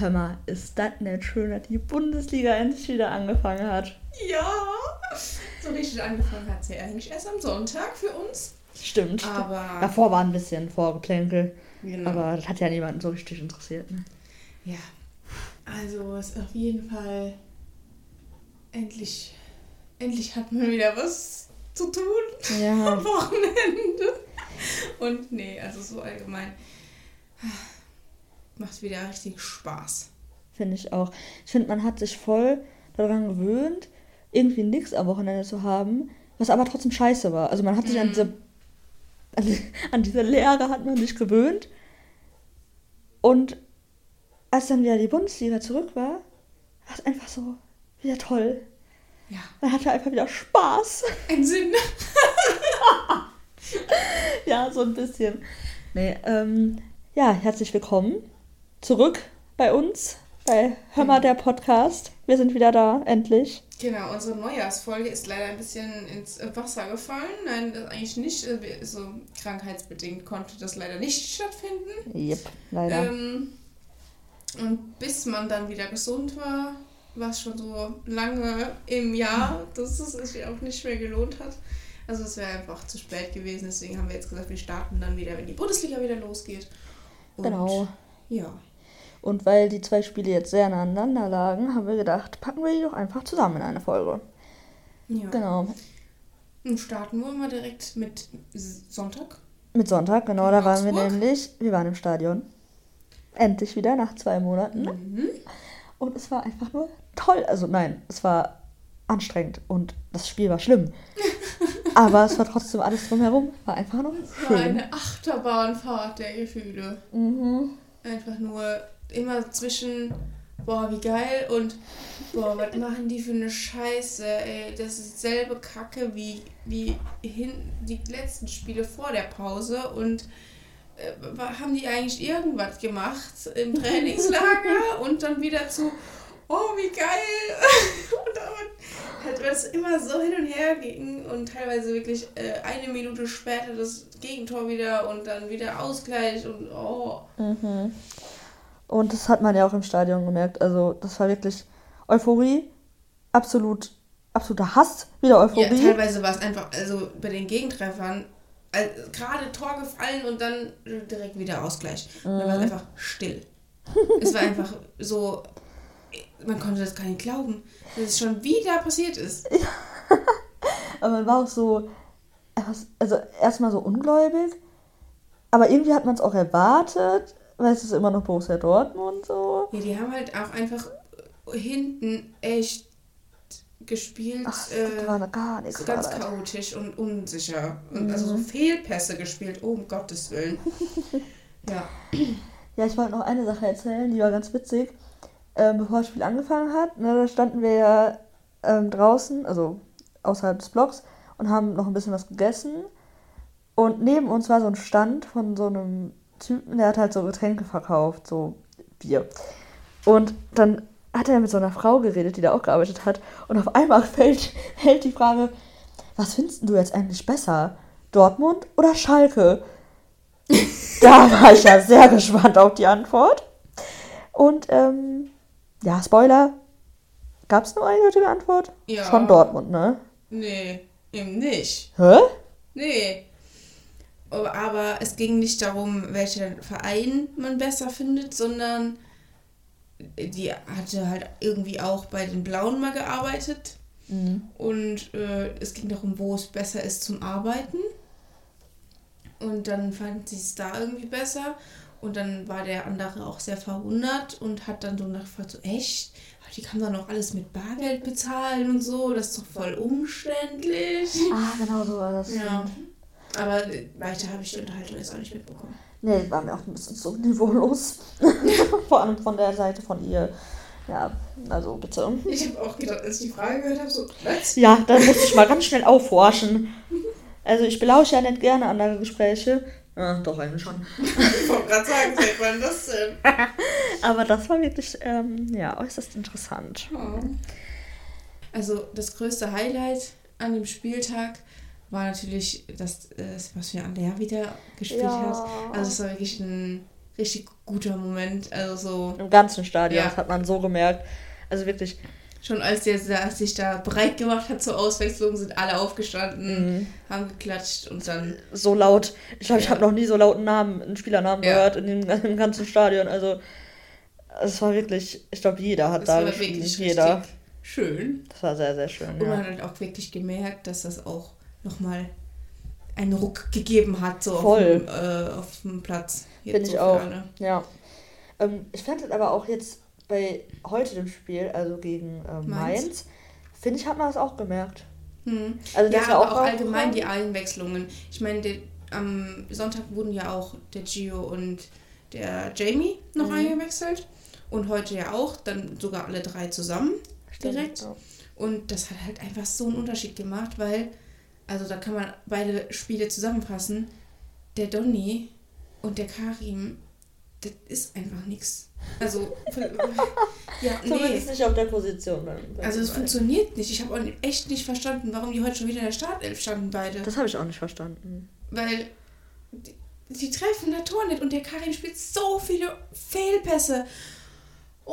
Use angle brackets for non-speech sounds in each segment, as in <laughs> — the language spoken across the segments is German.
Hör mal, ist das nicht schön, dass die Bundesliga endlich wieder angefangen hat? Ja, so richtig angefangen hat sie eigentlich erst am Sonntag für uns. Stimmt. Aber Davor war ein bisschen Vorgeplänkel. Genau. Aber das hat ja niemanden so richtig interessiert. Ne? ja, also ist auf jeden Fall endlich, endlich hat man wieder was zu tun Ja. am Wochenende. Und nee, also so allgemein macht wieder richtig Spaß. Finde ich auch. Ich finde, man hat sich voll daran gewöhnt, irgendwie nichts am Wochenende zu haben, was aber trotzdem scheiße war. Also man hat sich an Mhm. diese an, die, an diese Lehre hat man sich gewöhnt. Und als dann wieder die Bundesliga zurück war, war es einfach so wieder toll. Ja, Man hatte einfach wieder Spaß. ein Sinn. <laughs> ja, so ein bisschen. Nee, ähm, ja, herzlich willkommen zurück bei uns, bei Hör mal der Podcast. Wir sind wieder da, endlich. Genau, unsere Neujahrsfolge ist leider ein bisschen ins Wasser gefallen. Nein, das eigentlich nicht. äh, So krankheitsbedingt konnte das leider nicht stattfinden. Yep, leider. Ähm, und bis man dann wieder gesund war, war es schon so lange im Jahr, dass es sich auch nicht mehr gelohnt hat. Also es wäre einfach zu spät gewesen. Deswegen haben wir jetzt gesagt, wir starten dann wieder, wenn die Bundesliga wieder losgeht. Und genau. Ja. Und weil die zwei Spiele jetzt sehr nah aneinander lagen, haben wir gedacht, packen wir die doch einfach zusammen in eine Folge. ja. Genau. Und starten wir mal direkt mit Sonntag. Mit Sonntag, genau, da waren wir nämlich, wir waren im Stadion. Endlich wieder, nach zwei Monaten. Mhm. Und es war einfach nur toll. Also nein, es war anstrengend und das Spiel war schlimm. <laughs> Aber es war trotzdem alles drumherum. War einfach nur War schön. eine Achterbahnfahrt der Gefühle. Mhm. Einfach nur immer zwischen, boah, wie geil und, boah, was machen die für eine Scheiße, ey. Das ist dieselbe Kacke wie, wie hin, die letzten Spiele vor der Pause und äh, haben die eigentlich irgendwas gemacht im Trainingslager <laughs> und dann wieder zu, oh, wie geil. <laughs> und dann weil es immer so hin und her ging und teilweise wirklich äh, eine Minute später das Gegentor wieder und dann wieder Ausgleich und oh. Mhm. Und das hat man ja auch im Stadion gemerkt. Also das war wirklich Euphorie. Absolut, absoluter Hass. Wieder Ja, Euphorie. teilweise war es einfach, also bei den Gegentreffern, äh, gerade Tor gefallen und dann direkt wieder Ausgleich. Und dann war es einfach still. es war einfach so, man konnte das gar nicht glauben, dass es schon wieder passiert ist. <laughs> Aber man war auch so, also erstmal so ungläubig. Aber irgendwie hat man es auch erwartet, weil es ist immer noch Borussia Dortmund so. Ja, die haben halt auch einfach hinten echt gespielt. Ach, äh, das war noch gar nichts. so ganz war das. chaotisch und unsicher. Und also so Fehlpässe gespielt, oh, um Gottes Willen. <laughs> ja. Ja, ich wollte noch eine Sache erzählen, die war ganz witzig. Ähm, bevor das Spiel angefangen hat, ne, da standen wir ja ähm, draußen, also außerhalb des Blocks, und haben noch ein bisschen was gegessen. Und neben uns war so ein Stand von so einem Typen, der hat halt so Getränke verkauft, so Bier. Und dann hat er mit so einer Frau geredet, die da auch gearbeitet hat. Und auf einmal <laughs> fällt, hält die Frage, was findest du jetzt eigentlich besser? Dortmund oder Schalke? <laughs> da war ich ja sehr gespannt auf die Antwort. Und ähm, ja, Spoiler. Gab es eine eindeutige Antwort? Ja. Schon Dortmund, ne? Nee, eben nicht. Hä? Nee. Aber- Aber es ging nicht darum, welchen Verein man besser findet, sondern die hatte halt irgendwie auch bei den Blauen mal gearbeitet. Mhm. Und äh, es ging darum, wo es besser ist zum Arbeiten. Und dann fand sie es da irgendwie besser. Und dann war der andere auch sehr verwundert und hat dann so nachgefragt, so echt? Die kann doch noch alles mit Bargeld bezahlen und so, das ist doch voll umständlich. Ah, genau so war das. Ja. Aber weiter habe ich die Unterhaltung jetzt auch nicht mitbekommen. Nee, war mir auch ein bisschen so niveaulos. <laughs> Vor allem von der Seite von ihr. Ja, also bitte. Ich habe auch gedacht, als ich die Frage gehört habe, so, was? Ja, dann musste ich mal ganz schnell aufhorchen. Also ich belausche ja nicht gerne andere Gespräche. Ja, doch, eigentlich schon. Ich wollte gerade sagen, seit wann das denn? <laughs> Aber das war wirklich, ähm, ja, äußerst interessant. Oh. Also das größte Highlight an dem Spieltag war natürlich das, äh, was wir an der wieder gespielt Ja. hat. Also es war wirklich ein richtig guter Moment. Also so. Im ganzen Stadion, ja. das hat man so gemerkt. Also wirklich. Schon als der sich da breit gemacht hat zur Auswechslung, sind alle aufgestanden, mhm. haben geklatscht und dann. So laut. Ich glaube, ja. ich habe noch nie so lauten Namen, einen Spielernamen ja. gehört in dem, <laughs> im ganzen Stadion. Also es war wirklich, ich glaube, jeder hat das da gespielt. Jeder. Schön. Das war sehr, sehr schön. Und man hat auch wirklich gemerkt, dass das auch nochmal einen Ruck gegeben hat, so Voll. Auf, dem, äh, auf dem Platz. Finde so ich auch. Ja. Ähm, ich fand es aber auch jetzt bei heute dem Spiel, also gegen äh, Mainz, finde ich, hat man das auch gemerkt. Hm. Also ja, aber auch, auch allgemein die Einwechslungen. Ich meine, am Sonntag wurden ja auch der Gio und der Jamie noch mhm. eingewechselt. Und heute ja auch, dann sogar alle drei zusammen Stimmt, direkt. Ja. Und das hat halt einfach so einen Unterschied gemacht, weil, also da kann man beide Spiele zusammenfassen. Der Donny und der Karim, das ist einfach nichts. Also, <laughs> ja, nee. ist nicht auf der Position. also, es funktioniert nicht. Ich habe auch echt nicht verstanden, warum die heute schon wieder in der Startelf standen, beide. Das habe ich auch nicht verstanden. Weil die, die treffen der Tor nicht und der Karim spielt so viele Fehlpässe.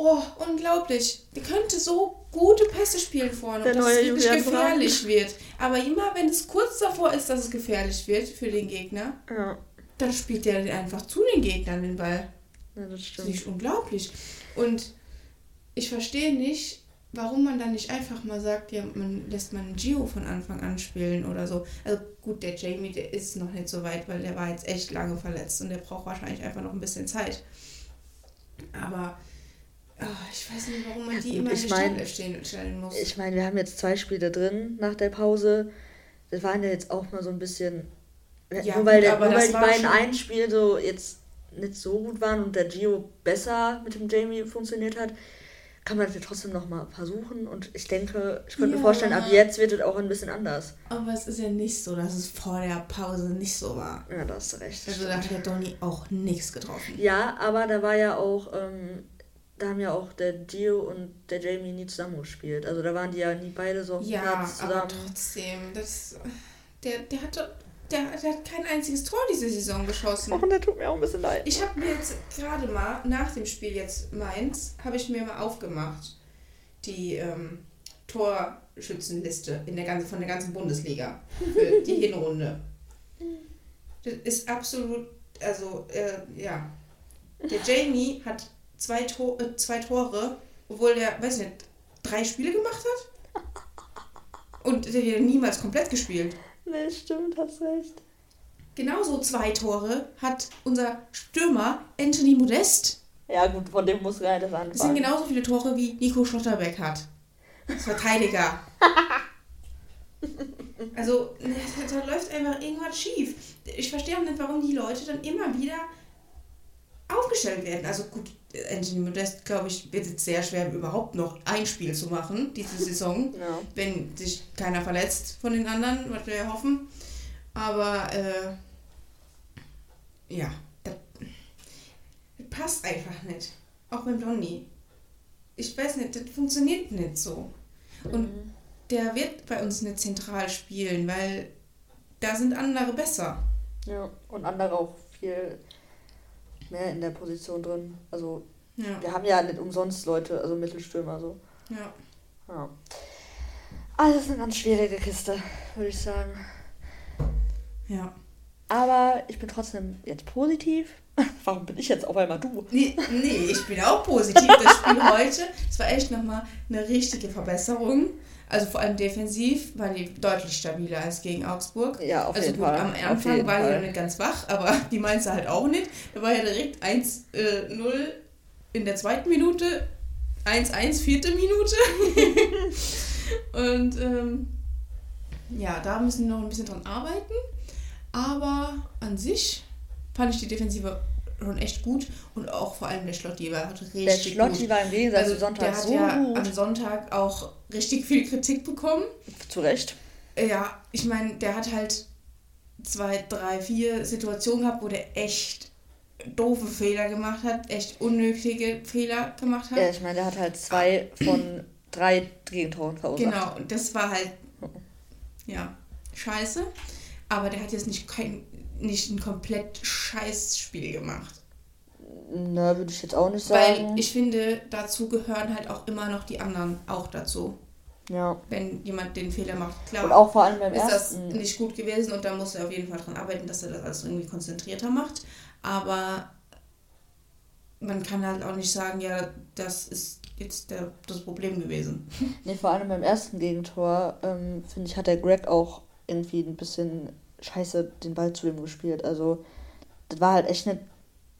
Oh, unglaublich. Der könnte so gute Pässe spielen vorne, der dass es wirklich Julian gefährlich Brand. wird. Aber immer, wenn es kurz davor ist, dass es gefährlich wird für den Gegner, ja. dann spielt der einfach zu den Gegnern den Ball. Ja, das stimmt. Das ist unglaublich. Und ich verstehe nicht, warum man dann nicht einfach mal sagt, ja, man lässt man Gio von Anfang an spielen oder so. Also gut, der Jamie, der ist noch nicht so weit, weil der war jetzt echt lange verletzt und der braucht wahrscheinlich einfach noch ein bisschen Zeit. Aber ich weiß nicht, warum man die ja, immer ich in mein, stehen, stellen muss. Ich meine, wir haben jetzt zwei Spiele drin nach der Pause. Das waren ja jetzt auch mal so ein bisschen. Ja, nur weil, gut, der, nur weil die beiden ein Spiel so jetzt nicht so gut waren und der Gio besser mit dem Jamie funktioniert hat, kann man das ja trotzdem nochmal versuchen. Und ich denke, ich könnte ja. mir vorstellen, ab jetzt wird es auch ein bisschen anders. Aber es ist ja nicht so, dass es vor der Pause nicht so war. Ja, da hast du recht. Also da hat der Donny auch nichts getroffen. Ja, aber da war ja auch, ähm, da haben ja auch der Gio und der Jamie nie zusammen gespielt. Also da waren die ja nie beide so ja, zusammen. aber trotzdem, das, der, der hatte der, der, hat kein einziges Tor diese Saison geschossen. Och, der tut mir auch ein bisschen leid. Ich habe mir jetzt gerade mal, nach dem Spiel jetzt Mainz, habe ich mir mal aufgemacht, die ähm, Torschützenliste in der ganzen, von der ganzen Bundesliga für <laughs> die Hinrunde. Das ist absolut, also, äh, ja. Der Jamie hat zwei, Tor, äh, zwei Tore, obwohl der, weiß nicht, drei Spiele gemacht hat. Und der hat niemals komplett gespielt. Nee, stimmt, hast recht. Genauso zwei Tore hat unser Stürmer Anthony Modest. Ja, gut, von dem muss er das anfangen. Das sind genauso viele Tore wie Nico Schlotterbeck hat. Verteidiger. <laughs> also, da, da läuft einfach irgendwas schief. Ich verstehe auch nicht, warum die Leute dann immer wieder aufgestellt werden. Also gut, Anthony Modest, glaube ich, wird es sehr schwer, überhaupt noch ein Spiel zu machen, diese Saison, <laughs> ja. wenn sich keiner verletzt von den anderen, was wir ja hoffen. Aber äh, ja, das, das passt einfach nicht. Auch beim Donny. Ich weiß nicht, das funktioniert nicht so. Und mhm. der wird bei uns nicht zentral spielen, weil da sind andere besser. Ja, und andere auch viel mehr in der Position drin. Also ja. wir haben ja nicht umsonst Leute, also Mittelstürmer so. Ja. ja. Alles eine ganz schwierige Kiste, würde ich sagen. Ja. Aber ich bin trotzdem jetzt positiv. <laughs> Warum bin ich jetzt auf einmal du? Nee, nee ich bin auch positiv. Das Spiel <laughs> heute, das war echt nochmal eine richtige Verbesserung. Also vor allem defensiv waren die deutlich stabiler als gegen Augsburg. Ja, auf also jeden gut, Fall. Am Anfang war die noch nicht ganz wach, aber <laughs> die Mainzer halt auch nicht. Da war ja direkt 1-0 äh, in der zweiten Minute, 1-1 vierte Minute. <laughs> Und ähm, ja, da müssen wir noch ein bisschen dran arbeiten. Aber an sich fand ich die Defensive schon echt gut und auch vor allem der Schlotti war richtig Der Schlotti gut. war im Gegensatz also, Sonntag der hat so ja gut. am Sonntag auch richtig viel Kritik bekommen. Zu Recht. Ja, ich meine, der hat halt zwei, drei, vier Situationen gehabt, wo der echt doofe Fehler gemacht hat, echt unnötige Fehler gemacht hat. Ja, ich meine, der hat halt zwei von drei Gegentoren verursacht. Genau, und das war halt, <laughs> ja, scheiße. Aber der hat jetzt nicht kein nicht ein komplett scheiß Spiel gemacht. Na, würde ich jetzt auch nicht sagen. Weil ich finde, dazu gehören halt auch immer noch die anderen auch dazu. Ja. Wenn jemand den Fehler macht, klar. Und auch vor allem beim ist ersten. das nicht gut gewesen und da muss er auf jeden Fall dran arbeiten, dass er das alles irgendwie konzentrierter macht. Aber man kann halt auch nicht sagen, ja, das ist jetzt der, das Problem gewesen. Nee, vor allem beim ersten Gegentor, ähm, finde ich, hat der Greg auch irgendwie ein bisschen scheiße den Ball zu ihm gespielt. Also, das war halt echt nicht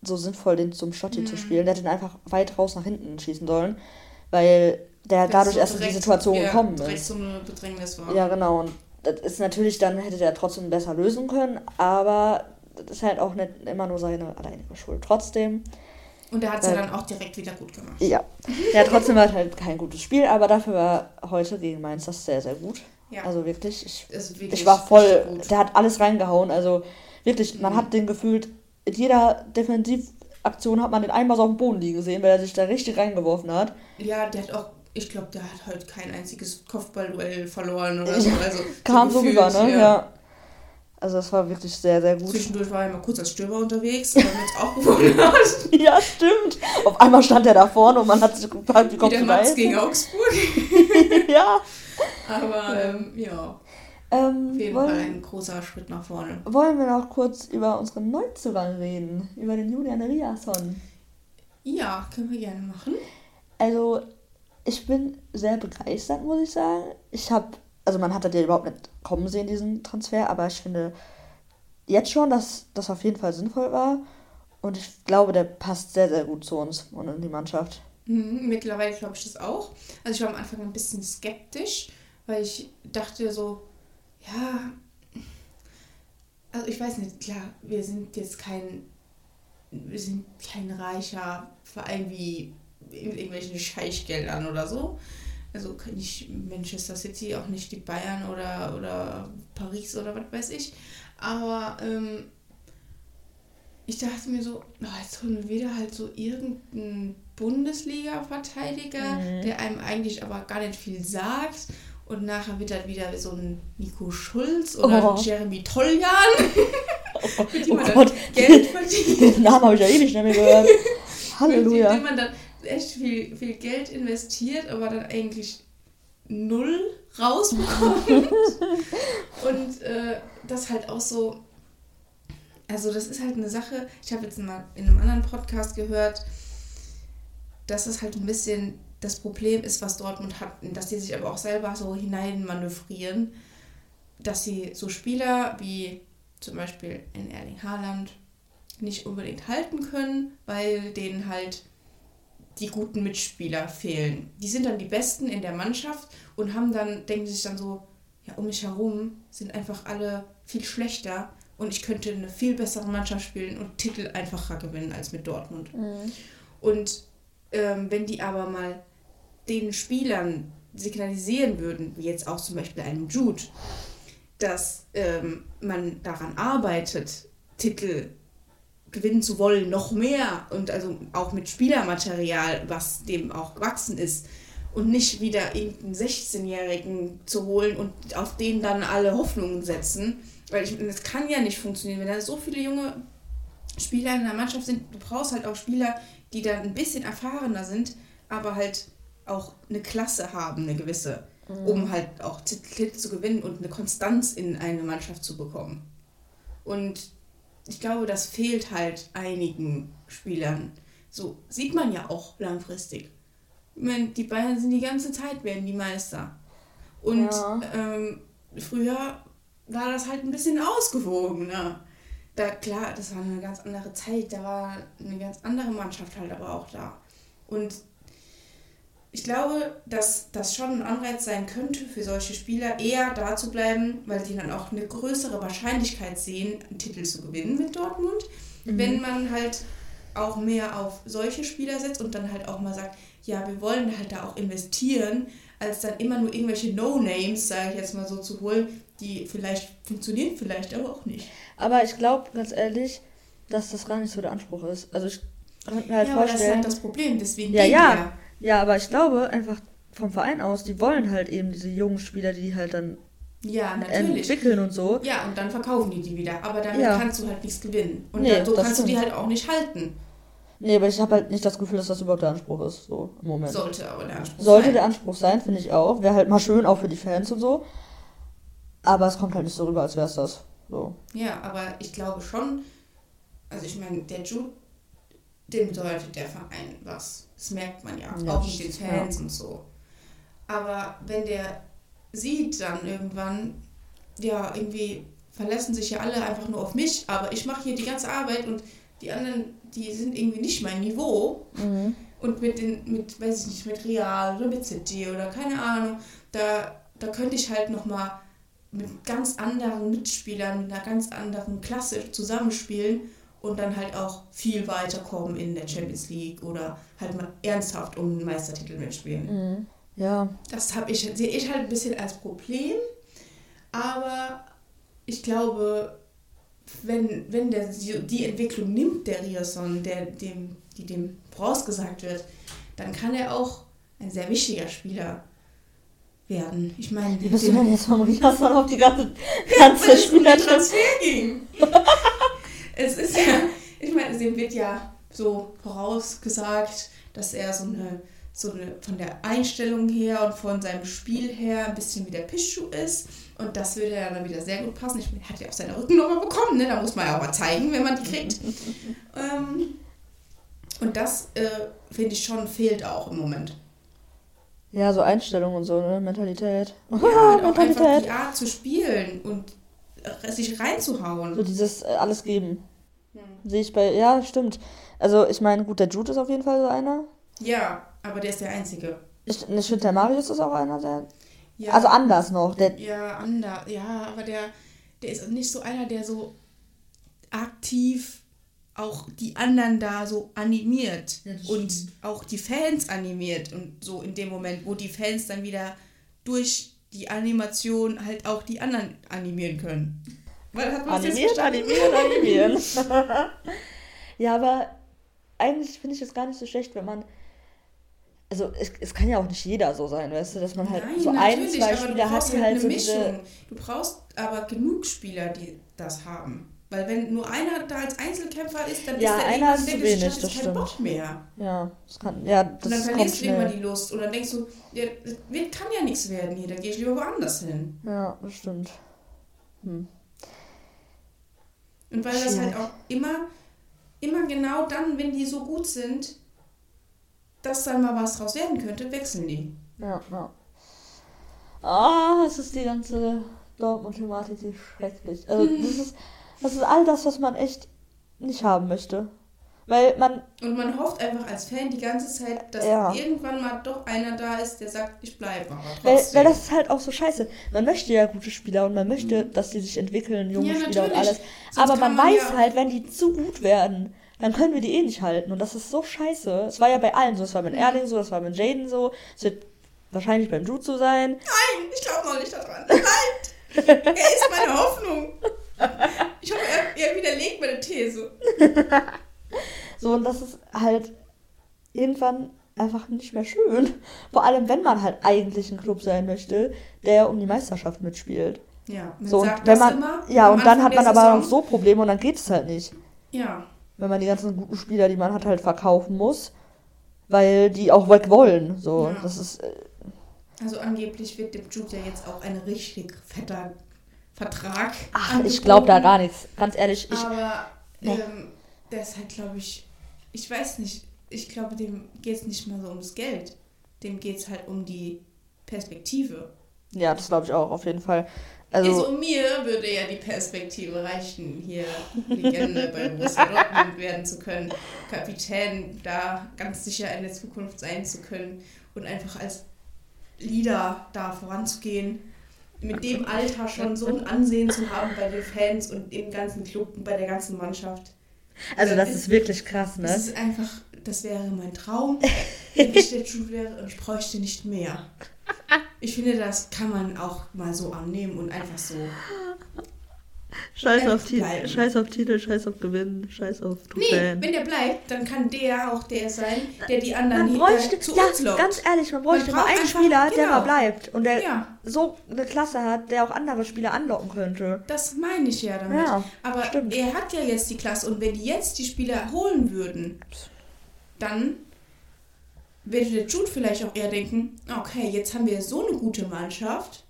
so sinnvoll, den zum Schotti zu Mhm. spielen. Der hätte den einfach weit raus nach hinten schießen sollen, weil der Das dadurch so erst in die Situation ja, gekommen ist. so eine Bedrängnis war. Ja, genau. Und das ist natürlich, dann hätte der trotzdem besser lösen können, aber das ist halt auch nicht immer nur seine alleinige Schuld. Trotzdem, Und er hat es ja dann auch direkt wieder gut gemacht. ja. Ja, trotzdem war es halt kein gutes Spiel, aber dafür war heute gegen Mainz das sehr, sehr gut. Ja. Also wirklich, ich, wirklich ich war voll, der hat alles reingehauen. Also wirklich, man Mhm. hat den gefühlt, in jeder Defensivaktion hat man den einmal so auf dem Boden liegen gesehen, weil er sich da richtig reingeworfen hat. Ja, der hat auch, ich glaube, der hat heute kein einziges Kopfballduell verloren oder so. Also, <laughs> Kam so gefühlt, rüber, ne? Ja. Also das war wirklich sehr, sehr gut. Zwischendurch war er mal kurz als Stürmer unterwegs, weil man jetzt auch gewonnen hat. <laughs> Ja, stimmt. Auf einmal stand er da vorne und man hat sich gefragt, wie Wie kommt der Max gegen Augsburg. <laughs> ja. <laughs> Aber ähm, ja, Ähm, auf jeden Fall wollen, ein großer Schritt nach vorne. wollen wir noch kurz über unseren Neuzugang reden? Über den Julian Riasson. Ja, können wir gerne machen. Also, ich bin sehr begeistert, muss ich sagen. Ich habe, also man hat das ja überhaupt nicht kommen sehen, diesen Transfer, aber ich finde jetzt schon, dass das auf jeden Fall sinnvoll war. Und ich glaube, der passt sehr, sehr gut zu uns und in die Mannschaft. Mhm, mittlerweile glaube ich das auch. Also ich war am Anfang ein bisschen skeptisch, weil ich dachte so, ja, also ich weiß nicht, klar, wir sind jetzt kein, wir sind kein reicher Verein wie in irgendwelchen Scheichgeldern oder so. Also nicht Manchester City, auch nicht die Bayern oder, oder Paris oder was weiß ich. Aber ähm, ich dachte mir so, oh, jetzt holen wir wieder halt so irgendeinen Bundesliga-Verteidiger, Mhm. der einem eigentlich aber gar nicht viel sagt. Und nachher wird dann wieder so ein Nico Schulz oder Oh. Jeremy Toljan, <laughs> mit dem Oh man dann Gott, Geld <laughs> verdient. den Namen habe ich ja ewig nicht mehr gehört. <laughs> Mit dem Halleluja. man dann echt viel, viel Geld investiert, aber dann eigentlich null rausbekommt. Und äh, das halt auch so, also das ist halt eine Sache, ich habe jetzt mal in einem anderen Podcast gehört, dass es halt ein bisschen das Problem ist, was Dortmund hat, dass sie sich aber auch selber so hineinmanövrieren, dass sie so Spieler wie zum Beispiel in Erling Haaland nicht unbedingt halten können, weil denen halt die guten Mitspieler fehlen. Die sind dann die Besten in der Mannschaft und haben dann, denken sich dann so, ja, um mich herum sind einfach alle viel schlechter und ich könnte eine viel bessere Mannschaft spielen und Titel einfacher gewinnen als mit Dortmund. Mhm. Und ähm, wenn die aber mal den Spielern signalisieren würden, wie jetzt auch zum Beispiel einem Jude, dass ähm, man daran arbeitet, Titel gewinnen zu wollen, noch mehr und also auch mit Spielermaterial, was dem auch gewachsen ist und nicht wieder irgendeinen 16-Jährigen zu holen und auf den dann alle Hoffnungen setzen, weil ich, das kann ja nicht funktionieren, wenn da so viele junge Spieler in der Mannschaft sind, du brauchst halt auch Spieler, die dann ein bisschen erfahrener sind, aber halt auch eine Klasse haben, eine gewisse, um halt auch Titel zu gewinnen und eine Konstanz in eine Mannschaft zu bekommen. Und ich glaube, das fehlt halt einigen Spielern. So sieht man ja auch langfristig. Ich meine, die Bayern sind die ganze Zeit werden die Meister. Und Ja. ähm, früher war das halt ein bisschen ausgewogener. Da, klar, das war eine ganz andere Zeit, da war eine ganz andere Mannschaft halt aber auch da. Und ich glaube, dass das schon ein Anreiz sein könnte für solche Spieler, eher da zu bleiben, weil sie dann auch eine größere Wahrscheinlichkeit sehen, einen Titel zu gewinnen mit Dortmund. Wenn man halt auch mehr auf solche Spieler setzt und dann halt auch mal sagt, ja, wir wollen halt da auch investieren, als dann immer nur irgendwelche No-Names, sage ich jetzt mal so, zu holen, die vielleicht funktionieren, vielleicht aber auch nicht. Aber ich glaube, ganz ehrlich, dass das gar nicht so der Anspruch ist. Also ich kann mir halt ja, aber das ist vorstellen. halt das Problem, deswegen Ja, ja. wir. Ja, aber ich glaube einfach vom Verein aus, die wollen halt eben diese jungen Spieler, die halt dann Ja, natürlich. entwickeln und so. Ja, und dann verkaufen die die wieder. Aber damit Ja. kannst du halt nichts gewinnen. Und Nee, so kannst du die stimmt. halt auch nicht halten. Nee, aber ich habe halt nicht das Gefühl, dass das überhaupt der Anspruch ist, so im Moment. Sollte aber der Anspruch Sollte sein. der Anspruch sein, finde ich auch. Wäre halt mal schön, auch für die Fans und so. Aber es kommt halt nicht so rüber, als wäre es das. So. Ja, aber ich glaube schon, also ich meine, der Jude, dem bedeutet der Verein was. Das merkt man ja, Ja, auch mit den Fans und so. Aber wenn der sieht dann irgendwann, ja, irgendwie verlassen sich ja alle einfach nur auf mich, aber ich mache hier die ganze Arbeit und die anderen, die sind irgendwie nicht mein Niveau. Mhm. Und mit den, mit, weiß ich nicht, mit Real oder mit City oder keine Ahnung, da, da könnte ich halt nochmal mit ganz anderen Mitspielern, mit einer ganz anderen Klasse zusammenspielen und dann halt auch viel weiterkommen in der Champions League oder halt mal ernsthaft um einen Meistertitel mitspielen. Mhm. Ja, Das habe ich, sehe ich halt ein bisschen als Problem, aber ich glaube, wenn, wenn der die Entwicklung nimmt, der Rierson, der dem, die dem vorausgesagt wird, dann kann er auch ein sehr wichtiger Spieler werden. Ich meine, wie bist du denn jetzt vom Riasson auf die ganze, ganze Spieler Transfer ging. <laughs> es ist ja, ich meine, dem wird ja so vorausgesagt, dass er so eine, so eine von der Einstellung her und von seinem Spiel her ein bisschen wie der Pischu ist. Und das würde ja dann wieder sehr gut passen. Ich meine, er hat ja auch seine Rückennummer bekommen, ne? Da muss man ja auch mal zeigen, wenn man die kriegt. <laughs> ähm, und das, äh, finde ich schon, fehlt auch im Moment. Ja, so Einstellung und so, ne? Mentalität. Ja, und auch einfach Mentalität. die Art zu spielen und sich reinzuhauen. So dieses äh, alles geben. Hm. Sehe ich bei. Ja, stimmt. Also, ich meine, gut, der Jude ist auf jeden Fall so einer. Ja, aber der ist der Einzige. Ich, ich finde, der Marius ist auch einer, der. Ja, Also anders noch. Der, ja, ander, ja, aber der, der ist nicht so einer, der so aktiv auch die anderen da so animiert Ja, und stimmt. auch die Fans animiert und so in dem Moment, wo die Fans dann wieder durch die Animation halt auch die anderen animieren können. Weil hat jetzt Animieren, animieren, animieren. <laughs> <laughs> ja, aber eigentlich finde ich es gar nicht so schlecht, wenn man. Also, es, es kann ja auch nicht jeder so sein, weißt du, dass man halt Nein, so ein, zwei Spieler hat, die halt halt eine so Mischung. diese. Du brauchst aber genug Spieler, die das haben. Weil wenn nur einer da als Einzelkämpfer ist, dann Ja, ist der einer irgendwann ist zu wenig, das keinen Bock stimmt. mehr. Ja, das kann. Ja, Und das dann kommt verlierst du schnell. die Lust. Und dann denkst du, ja, das kann ja nichts werden hier, dann gehe ich lieber woanders hin. Ja, das stimmt. Hm. Und weil das Schwierig. halt auch immer, immer genau dann, wenn die so gut sind, dass dann mal was draus werden könnte, wechseln die. Ja, ja. Ah, es ist die ganze Dortmund-Thematik, die schrecklich. Also, <laughs> das ist, das ist all das, was man echt nicht haben möchte. Weil man, Und man hofft einfach als Fan die ganze Zeit, dass Ja. irgendwann mal doch einer da ist, der sagt, ich bleibe weil, weil das ist halt auch so scheiße. Man möchte ja gute Spieler und man möchte, dass die sich entwickeln, junge Ja, Spieler und natürlich. alles. Sonst Aber man, man weiß ja- halt, wenn die zu gut werden, dann können wir die eh nicht halten. Und das ist so scheiße. Es war ja bei allen so. Es war mit Erling so, es war mit Jaden so. Es wird wahrscheinlich beim Jude so sein. Nein, ich glaube noch nicht daran. Nein, <laughs> er ist meine Hoffnung. <laughs> Ich hoffe, er, er widerlegt meine These. <laughs> So, und das ist halt irgendwann einfach nicht mehr schön. Vor allem, wenn man halt eigentlich ein Club sein möchte, der um die Meisterschaft mitspielt. Ja, man So, und sagt wenn das man, immer. ja, und dann hat man aber noch Saison. so Probleme und dann geht es halt nicht. Ja, Wenn man die ganzen guten Spieler, die man hat, halt verkaufen muss, weil die auch weg wollen. So, Ja. das ist, äh, also angeblich wird dem Jude ja jetzt auch ein richtig fetter Vertrag. ach, ich glaube da angeboten. gar nichts. Ganz ehrlich, ich, Aber Nee. ähm, der ist halt, glaube ich, ich weiß nicht, ich glaube, dem geht es nicht mal so ums Geld. Dem geht es halt um die Perspektive. ja, das glaube ich auch, auf jeden Fall. Also, Also mir würde ja die Perspektive reichen, hier Legende bei Borussia Dortmund werden zu können, Kapitän da ganz sicher in der Zukunft sein zu können und einfach als Leader da voranzugehen, mit dem Alter schon so ein Ansehen zu haben bei den Fans und im ganzen Club und bei der ganzen Mannschaft. also das ist wirklich krass, Das ne? ist einfach, das wäre mein Traum, wenn ich der Jude wäre und ich bräuchte nicht mehr. Ich finde, das kann man auch mal so annehmen und einfach so Scheiß auf, Titel, scheiß auf Titel, scheiß auf Gewinn, scheiß auf Nee, Trophäen. wenn der bleibt, dann kann der auch der sein, der die anderen Man hier, bräuchte, äh, zu ja, uns lockt. ganz ehrlich, man bräuchte Man mal einen einfach- Spieler, der genau. mal bleibt und der Ja, so eine Klasse hat, der auch andere Spieler anlocken könnte. das meine ich ja damit. Ja, Aber stimmt. er hat ja jetzt die Klasse und wenn die jetzt die Spieler holen würden, dann würde der Jude vielleicht auch eher denken, okay, jetzt haben wir so eine gute Mannschaft,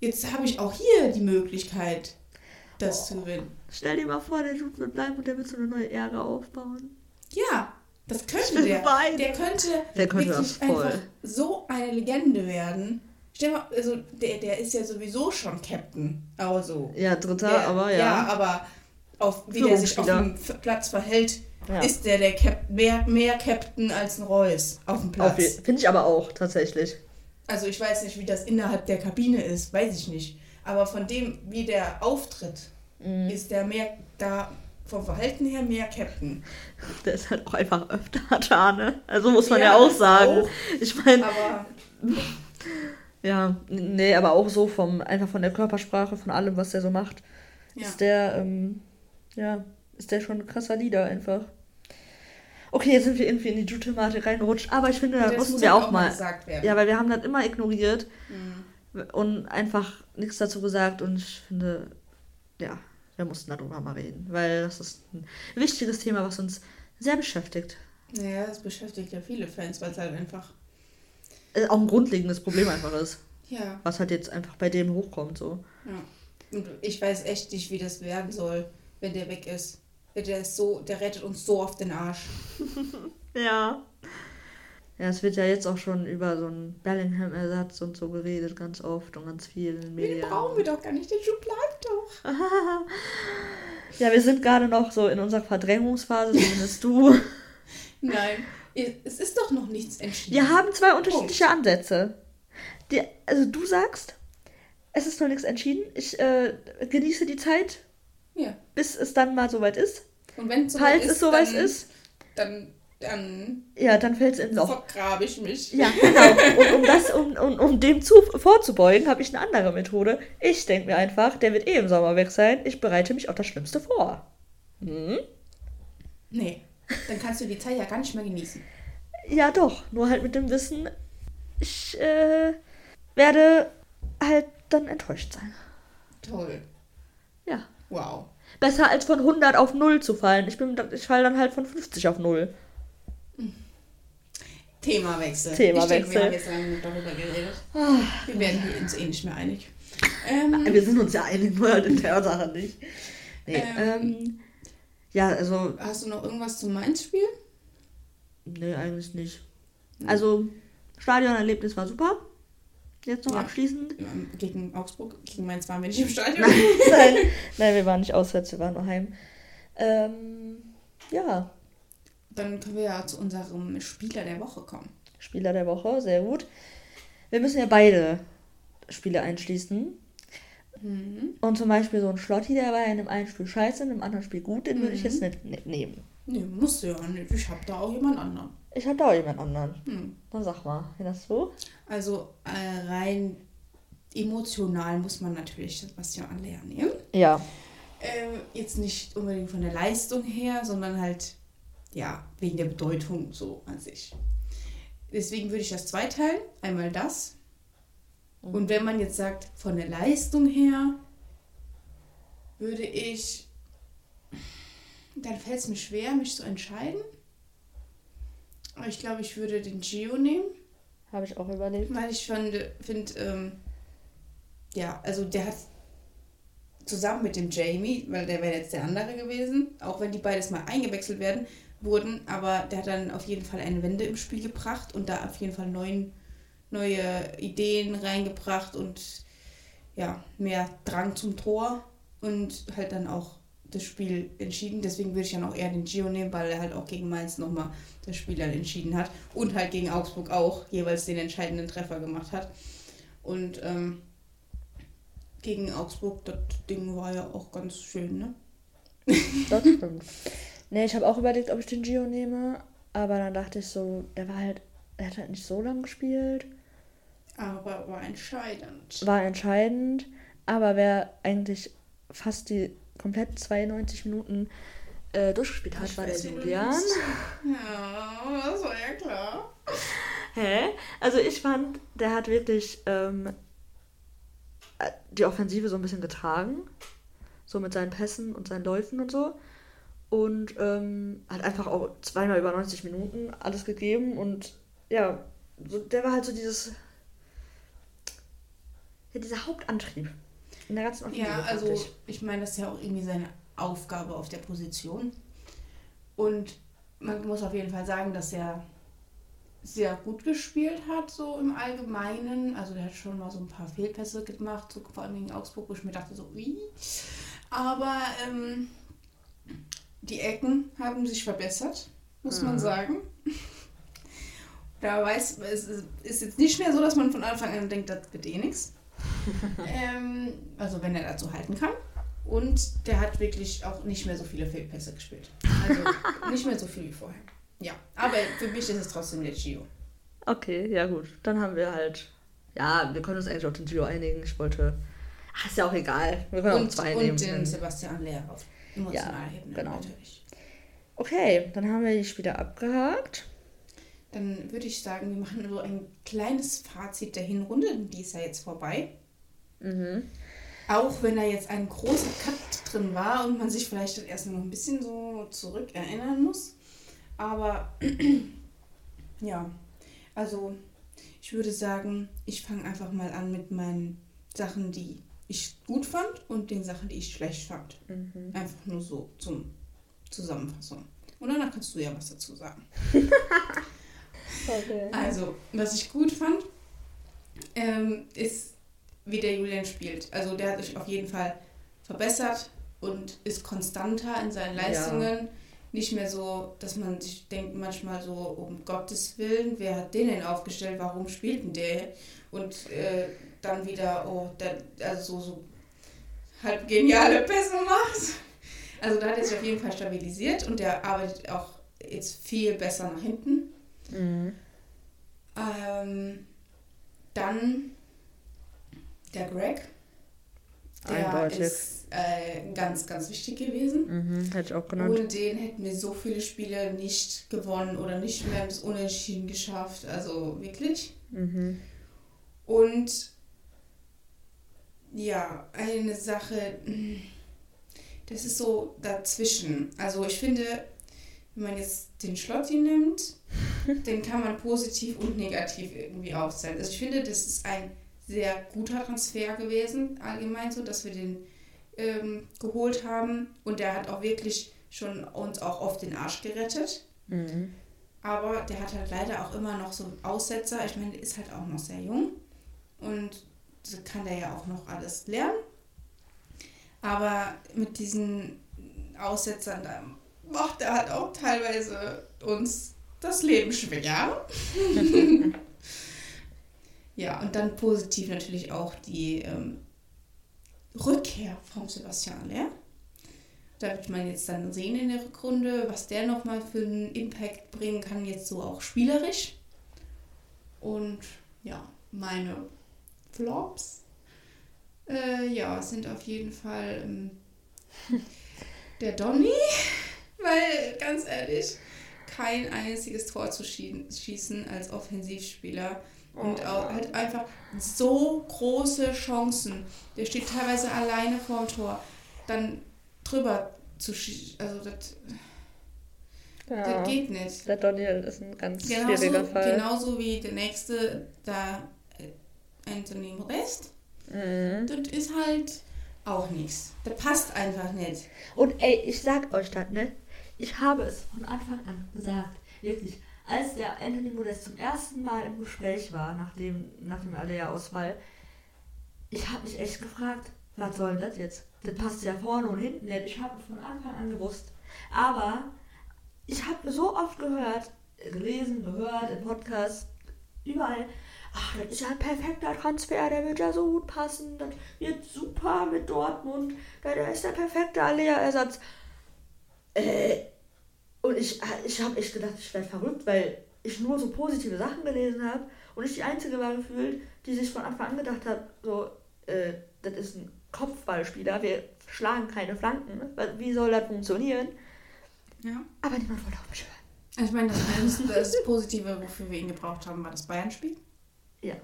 jetzt habe ich auch hier die Möglichkeit, das zu gewinnen. Stell dir mal vor, der Jude wird bleiben und der wird so eine neue Ära aufbauen. Ja, das könnte der. weinen. Der könnte, Der könnte wirklich einfach so eine Legende werden. Stell mal, also der, der ist ja sowieso schon Captain. Aber so. Ja, dritter, der, aber ja. Ja, aber auf, wie der sich auf dem Platz verhält, Ja. ist der, der Cap mehr, mehr Captain als ein Reus auf dem Platz. Finde ich aber auch, tatsächlich. Also ich weiß nicht, wie das innerhalb der Kabine ist, weiß ich nicht. Aber von dem, wie der auftritt, Mhm. ist der mehr da vom Verhalten her mehr Captain. <laughs> Der ist halt auch einfach öfter <laughs> da, ne? Also muss man ja, Ja, auch sagen. auch. Ich meine, Aber <laughs> ja, nee, aber auch so vom, einfach von der Körpersprache, von allem, was der so macht, ja. ist der, ähm, ja, ist der schon ein krasser Leader einfach. Okay, jetzt sind wir irgendwie in die Jude-Thematik reingerutscht, aber ich finde, da Das mussten muss wir halt auch mal. gesagt werden. Ja, weil wir haben das immer ignoriert Mhm. und einfach nichts dazu gesagt und ich finde, ja, wir mussten darüber mal reden, weil das ist ein wichtiges Thema, was uns sehr beschäftigt. Naja, das beschäftigt ja viele Fans, weil es halt einfach. Äh, auch ein grundlegendes Problem einfach ist, Ja, was halt jetzt einfach bei dem hochkommt, so. ja. Und ich weiß echt nicht, wie das werden soll, wenn der weg ist. Der ist so, der rettet uns so auf den Arsch. <laughs> Ja. Ja, es wird ja jetzt auch schon über so einen Bellingham-Ersatz und so geredet, ganz oft und ganz viel in den Den Medien. brauchen wir doch gar nicht, der Schuh bleibt doch. <laughs> Ja, wir sind gerade noch so in unserer Verdrängungsphase, zumindest du. <laughs> Nein, es ist doch noch nichts entschieden. Wir haben zwei unterschiedliche Ansätze. Die, also du sagst, es ist noch nichts entschieden. Ich äh, genieße die Zeit, Ja. bis es dann mal soweit ist. Und wenn es Falls es soweit dann, ist, Dann, dann ja, dann fällt es in ein Loch. vergrabe ich mich. Ja, <laughs> genau. Und um, das, um, um, um dem zu, vorzubeugen, habe ich eine andere Methode. Ich denke mir einfach, der wird eh im Sommer weg sein. Ich bereite mich auf das Schlimmste vor. Hm? Nee, dann kannst du die Zeit ja gar nicht mehr genießen. Ja, doch. Nur halt mit dem Wissen, ich äh, werde halt dann enttäuscht sein. Toll. Ja. Wow. Besser als von 100 auf 0 zu fallen. Ich, bin, ich falle dann halt von 50 auf 0. Themawechsel. Themawechsel. Ich denke, wir haben jetzt lange darüber geredet. Wir werden hier uns eh nicht mehr einig. Ähm, Wir sind uns ja einig, nur halt in der Sache nicht. Nee, Ähm. ähm, ja, also, hast du noch irgendwas zum Mainz-Spiel? nee, eigentlich nicht. Also, Stadionerlebnis war super. Jetzt noch Ja. abschließend. Gegen Augsburg, gegen Mainz waren wir nicht im <laughs> Stadion. Nein, nein, wir waren nicht auswärts, wir waren nur heim. Ähm, ja, Dann können wir ja zu unserem Spieler der Woche kommen. Spieler der Woche, sehr gut. Wir müssen ja beide Spiele einschließen. Mhm. Und zum Beispiel so ein Schlotti, der war ja in dem einen Spiel scheiße, in dem anderen Spiel gut, den würde ich Mhm. jetzt nicht ne- nehmen. Nee, musst du ja nicht. Ich hab da auch jemand anderen. Ich da auch jemand anderen. Hm. Dann sag mal, wie das so? Also äh, rein emotional muss man natürlich Sebastian Aller nehmen. Ja. Äh, jetzt nicht unbedingt von der Leistung her, sondern halt, ja, wegen der Bedeutung so an sich. Deswegen würde ich das zweiteilen. Einmal das. Und wenn man jetzt sagt, von der Leistung her, würde ich, dann fällt es mir schwer, mich zu entscheiden. Ich glaube, ich würde den Gio nehmen. Habe ich auch überlegt. Weil ich finde, find, ähm, ja, also der hat zusammen mit dem Jamie, weil der wäre jetzt der andere gewesen, auch wenn die beides mal eingewechselt werden, wurden, aber der hat dann auf jeden Fall eine Wende im Spiel gebracht und da auf jeden Fall neuen, neue Ideen reingebracht und ja, mehr Drang zum Tor und halt dann auch das Spiel entschieden. Deswegen würde ich dann auch eher den Gio nehmen, weil er halt auch gegen Mainz nochmal das Spiel dann entschieden hat. Und halt gegen Augsburg auch jeweils den entscheidenden Treffer gemacht hat. Und ähm, gegen Augsburg, das Ding war ja auch ganz schön, ne? <laughs> Das stimmt. nee, ich habe auch überlegt, ob ich den Gio nehme. Aber dann dachte ich so, er war halt, er hat halt nicht so lange gespielt. Aber war entscheidend. War entscheidend. Aber wer eigentlich fast die komplett 92 Minuten äh, durchgespielt hat, Ich war der Julian. <laughs> Ja, das war ja klar. Hä? Also ich fand, der hat wirklich ähm, äh, die Offensive so ein bisschen getragen. So mit seinen Pässen und seinen Läufen und so. und ähm, hat einfach auch zweimal über 90 Minuten alles gegeben und ja, so, der war halt so dieses, ja, dieser Hauptantrieb in der ganzen Offensive. Ja, also ich, ich meine, das ist ja auch irgendwie seine Aufgabe auf der Position und man muss auf jeden Fall sagen, dass er sehr gut gespielt hat, so im Allgemeinen. Also der hat schon mal so ein paar Fehlpässe gemacht, so vor allem gegen Augsburg, wo ich mir dachte, so, wie. Aber ähm, die Ecken haben sich verbessert, muss mhm. man sagen. Da weiß es ist jetzt nicht mehr so, dass man von Anfang an denkt, das wird eh nichts. <laughs> ähm, also wenn er dazu halten kann. Und der hat wirklich auch nicht mehr so viele Fehlpässe gespielt. Also <laughs> nicht mehr so viel wie vorher. Ja, aber für mich ist es trotzdem der Gio. Okay, ja gut. Dann haben wir halt. Ja, wir können uns eigentlich auf den Gio einigen. Ich wollte. Ach, ist ja auch egal. Wir können und, auch zwei und nehmen. Und den Sebastian Lehr auf emotionaler ja, Ebene genau. natürlich. Okay, dann haben wir die Spieler abgehakt. Dann würde ich sagen, wir machen so ein kleines Fazit der Hinrunde, die ist ja jetzt vorbei. Mhm. Auch wenn da jetzt ein großer Cut drin war und man sich vielleicht dann erstmal noch ein bisschen so zurückerinnern muss. Aber <clears throat> ja, also ich würde sagen, ich fange einfach mal an mit meinen Sachen, die ich gut fand und den Sachen, die ich schlecht fand. Mhm. Einfach nur so zum Zusammenfassung. Und danach kannst du ja was dazu sagen. <laughs> okay. Also, was ich gut fand, ähm, ist, wie der Julian spielt. Also der hat sich auf jeden Fall verbessert und ist konstanter in seinen Leistungen. Ja nicht mehr so, dass man sich denkt manchmal so, um Gottes Willen, wer hat den denn aufgestellt, warum spielt denn der? Und äh, dann wieder, oh, der, also so, so halb geniale <laughs> Pässe macht. Also da hat er sich auf jeden Fall stabilisiert und der arbeitet auch jetzt viel besser nach hinten. Mhm. Ähm, dann der Greg. Der Eindeutig. ist äh, ganz, ganz wichtig gewesen. Mhm, hätte ich auch genannt. Ohne den hätten wir so viele Spiele nicht gewonnen oder nicht mehr bis Unentschieden geschafft. Also wirklich. Mhm. Und ja, eine Sache, das ist so dazwischen. Also ich finde, wenn man jetzt den Schlotti nimmt, <laughs> den kann man positiv und negativ irgendwie aufzählen. Also ich finde, das ist ein sehr guter Transfer gewesen, allgemein so, dass wir den ähm, geholt haben. Und der hat auch wirklich schon uns auch oft den Arsch gerettet. Mhm. Aber der hat halt leider auch immer noch so Aussetzer. Ich meine, der ist halt auch noch sehr jung. Und das kann der ja auch noch alles lernen. Aber mit diesen Aussetzern, da macht er halt auch teilweise uns das Leben schwer. <laughs> <laughs> Ja, und dann positiv natürlich auch die ähm, Rückkehr von Sebastian Aller. Da wird man jetzt dann sehen in der Rückrunde, was der nochmal für einen Impact bringen kann, jetzt so auch spielerisch. Und ja, meine Flops äh, ja, sind auf jeden Fall ähm, <laughs> der Donny, weil ganz ehrlich, kein einziges Tor zu schießen als Offensivspieler und auch halt einfach so große Chancen. Der steht teilweise alleine vorm Tor. Dann drüber zu schießen. Also das. Ja, das geht nicht. Der Daniel ist ein ganz genauso, schwieriger Fall. Genauso wie der nächste, da äh, Anthony Modest. Mhm. Das ist halt auch nichts. Das passt einfach nicht. Und ey, ich sag euch das, ne? Ich habe es von Anfang an gesagt. Wirklich als der Anthony Modest zum ersten Mal im Gespräch war, nach dem, nach dem Alea-Ausfall, ich habe mich echt gefragt, was soll das jetzt? Das passt ja vorne und hinten nicht. Ich habe von Anfang an gewusst. Aber ich habe so oft gehört, gelesen, gehört, im Podcast, überall, ach, das ist ja ein perfekter Transfer, der wird ja so gut passen, das wird super mit Dortmund, der ist der perfekte Alea-Ersatz. Äh, und ich, ich habe echt gedacht, ich werde verrückt, weil ich nur so positive Sachen gelesen habe und ich die Einzige war gefühlt, die sich von Anfang an gedacht hat, so, äh, das ist ein Kopfballspieler, wir schlagen keine Flanken, wie soll das funktionieren? Ja. Aber niemand wollte auf mich hören. Also ich meine, das, das Positive, wofür wir ihn gebraucht haben, war das Bayern-Spiel. Ja.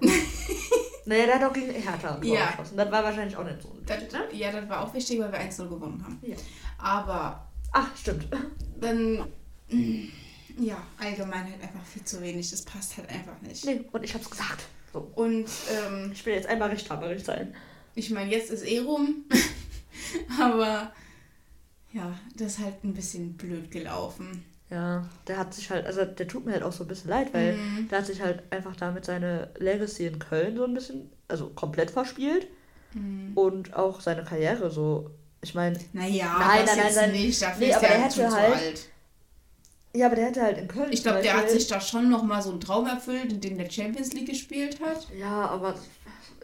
naja, der hat auch gegen Hertha ja. geschossen. Das war wahrscheinlich auch nicht so. Das, ne? Ja, das war auch wichtig, weil wir 1-0 gewonnen haben. Ja. Aber Ach, stimmt. Dann, mm, ja, allgemein halt einfach viel zu wenig. Das passt halt einfach nicht. Nee, und ich hab's gesagt. So. Und ähm, Ich will jetzt einmal rechthaberig sein. ich meine, jetzt ist eh rum. <laughs> Aber ja, das ist halt ein bisschen blöd gelaufen. Ja, der hat sich halt, also der tut mir halt auch so ein bisschen leid, weil Mhm. der hat sich halt einfach damit seine Legacy in Köln so ein bisschen, also komplett verspielt Mhm. und auch seine Karriere so. Ich meine, Naja, Nein, das nein, nein, nein. nicht. Dafür Nee, ist aber der der halt schon hätte zu halt- alt. ja, aber der hätte halt in Köln. Ich glaube, der hat sich da schon nochmal so einen Traum erfüllt, in dem der Champions League gespielt hat. Ja, aber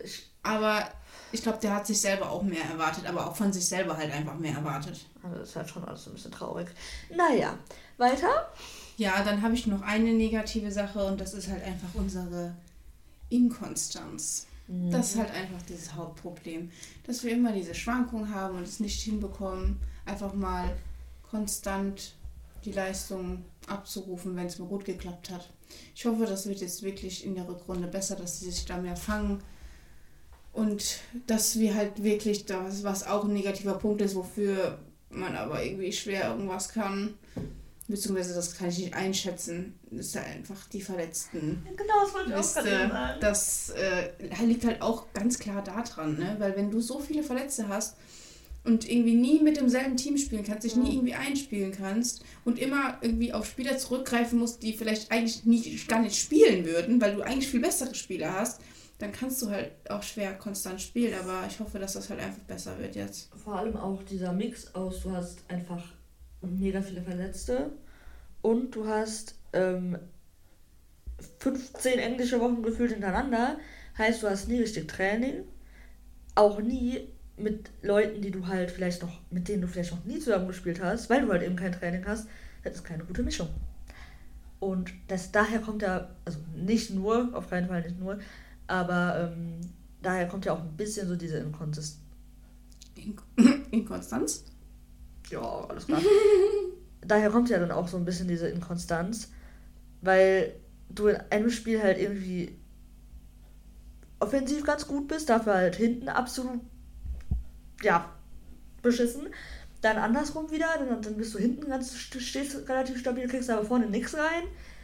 ich, Aber ich glaube, der hat sich selber auch mehr erwartet, aber auch von sich selber halt einfach mehr erwartet. also das ist halt schon alles ein bisschen traurig. Naja, weiter. Ja, dann habe ich noch eine negative Sache und das ist halt einfach unsere Inkonstanz. Das ist halt einfach dieses Hauptproblem, dass wir immer diese Schwankungen haben und es nicht hinbekommen, einfach mal konstant die Leistung abzurufen, wenn es mal gut geklappt hat. Ich hoffe, das wird jetzt wirklich in der Rückrunde besser, dass sie sich da mehr fangen und dass wir halt wirklich das, was auch ein negativer Punkt ist, wofür man aber irgendwie schwer irgendwas kann, beziehungsweise das kann ich nicht einschätzen, ist halt einfach die Verletzten. Genau, das wollte ich auch Wisst gerade sagen. das äh, liegt halt auch ganz klar daran, ne? Weil wenn du so viele Verletzte hast und irgendwie nie mit demselben Team spielen kannst, dich nie Ja. irgendwie einspielen kannst und immer irgendwie auf Spieler zurückgreifen musst, die vielleicht eigentlich nie, gar nicht spielen würden, weil du eigentlich viel bessere Spieler hast, dann kannst du halt auch schwer konstant spielen. Aber ich hoffe, dass das halt einfach besser wird jetzt. Vor allem auch dieser Mix aus, du hast einfach mega viele Verletzte und du hast ähm, 15 englische Wochen gefühlt hintereinander. Heißt, du hast nie richtig Training, auch nie mit Leuten, die du halt vielleicht noch, mit denen du vielleicht noch nie zusammengespielt hast, weil du halt eben kein Training hast. Das ist keine gute Mischung. Und das, daher kommt ja, also nicht nur, auf keinen Fall nicht nur, aber ähm, daher kommt ja auch ein bisschen so diese Inkonsistenz. In <clears throat> Inkonstanz? Ja, alles klar. <laughs> Daher kommt ja dann auch so ein bisschen diese Inkonstanz, weil du in einem Spiel halt irgendwie offensiv ganz gut bist, dafür halt hinten absolut, ja, beschissen. Dann andersrum wieder, dann, dann bist du hinten ganz, st- stehst relativ stabil, kriegst aber vorne nichts rein.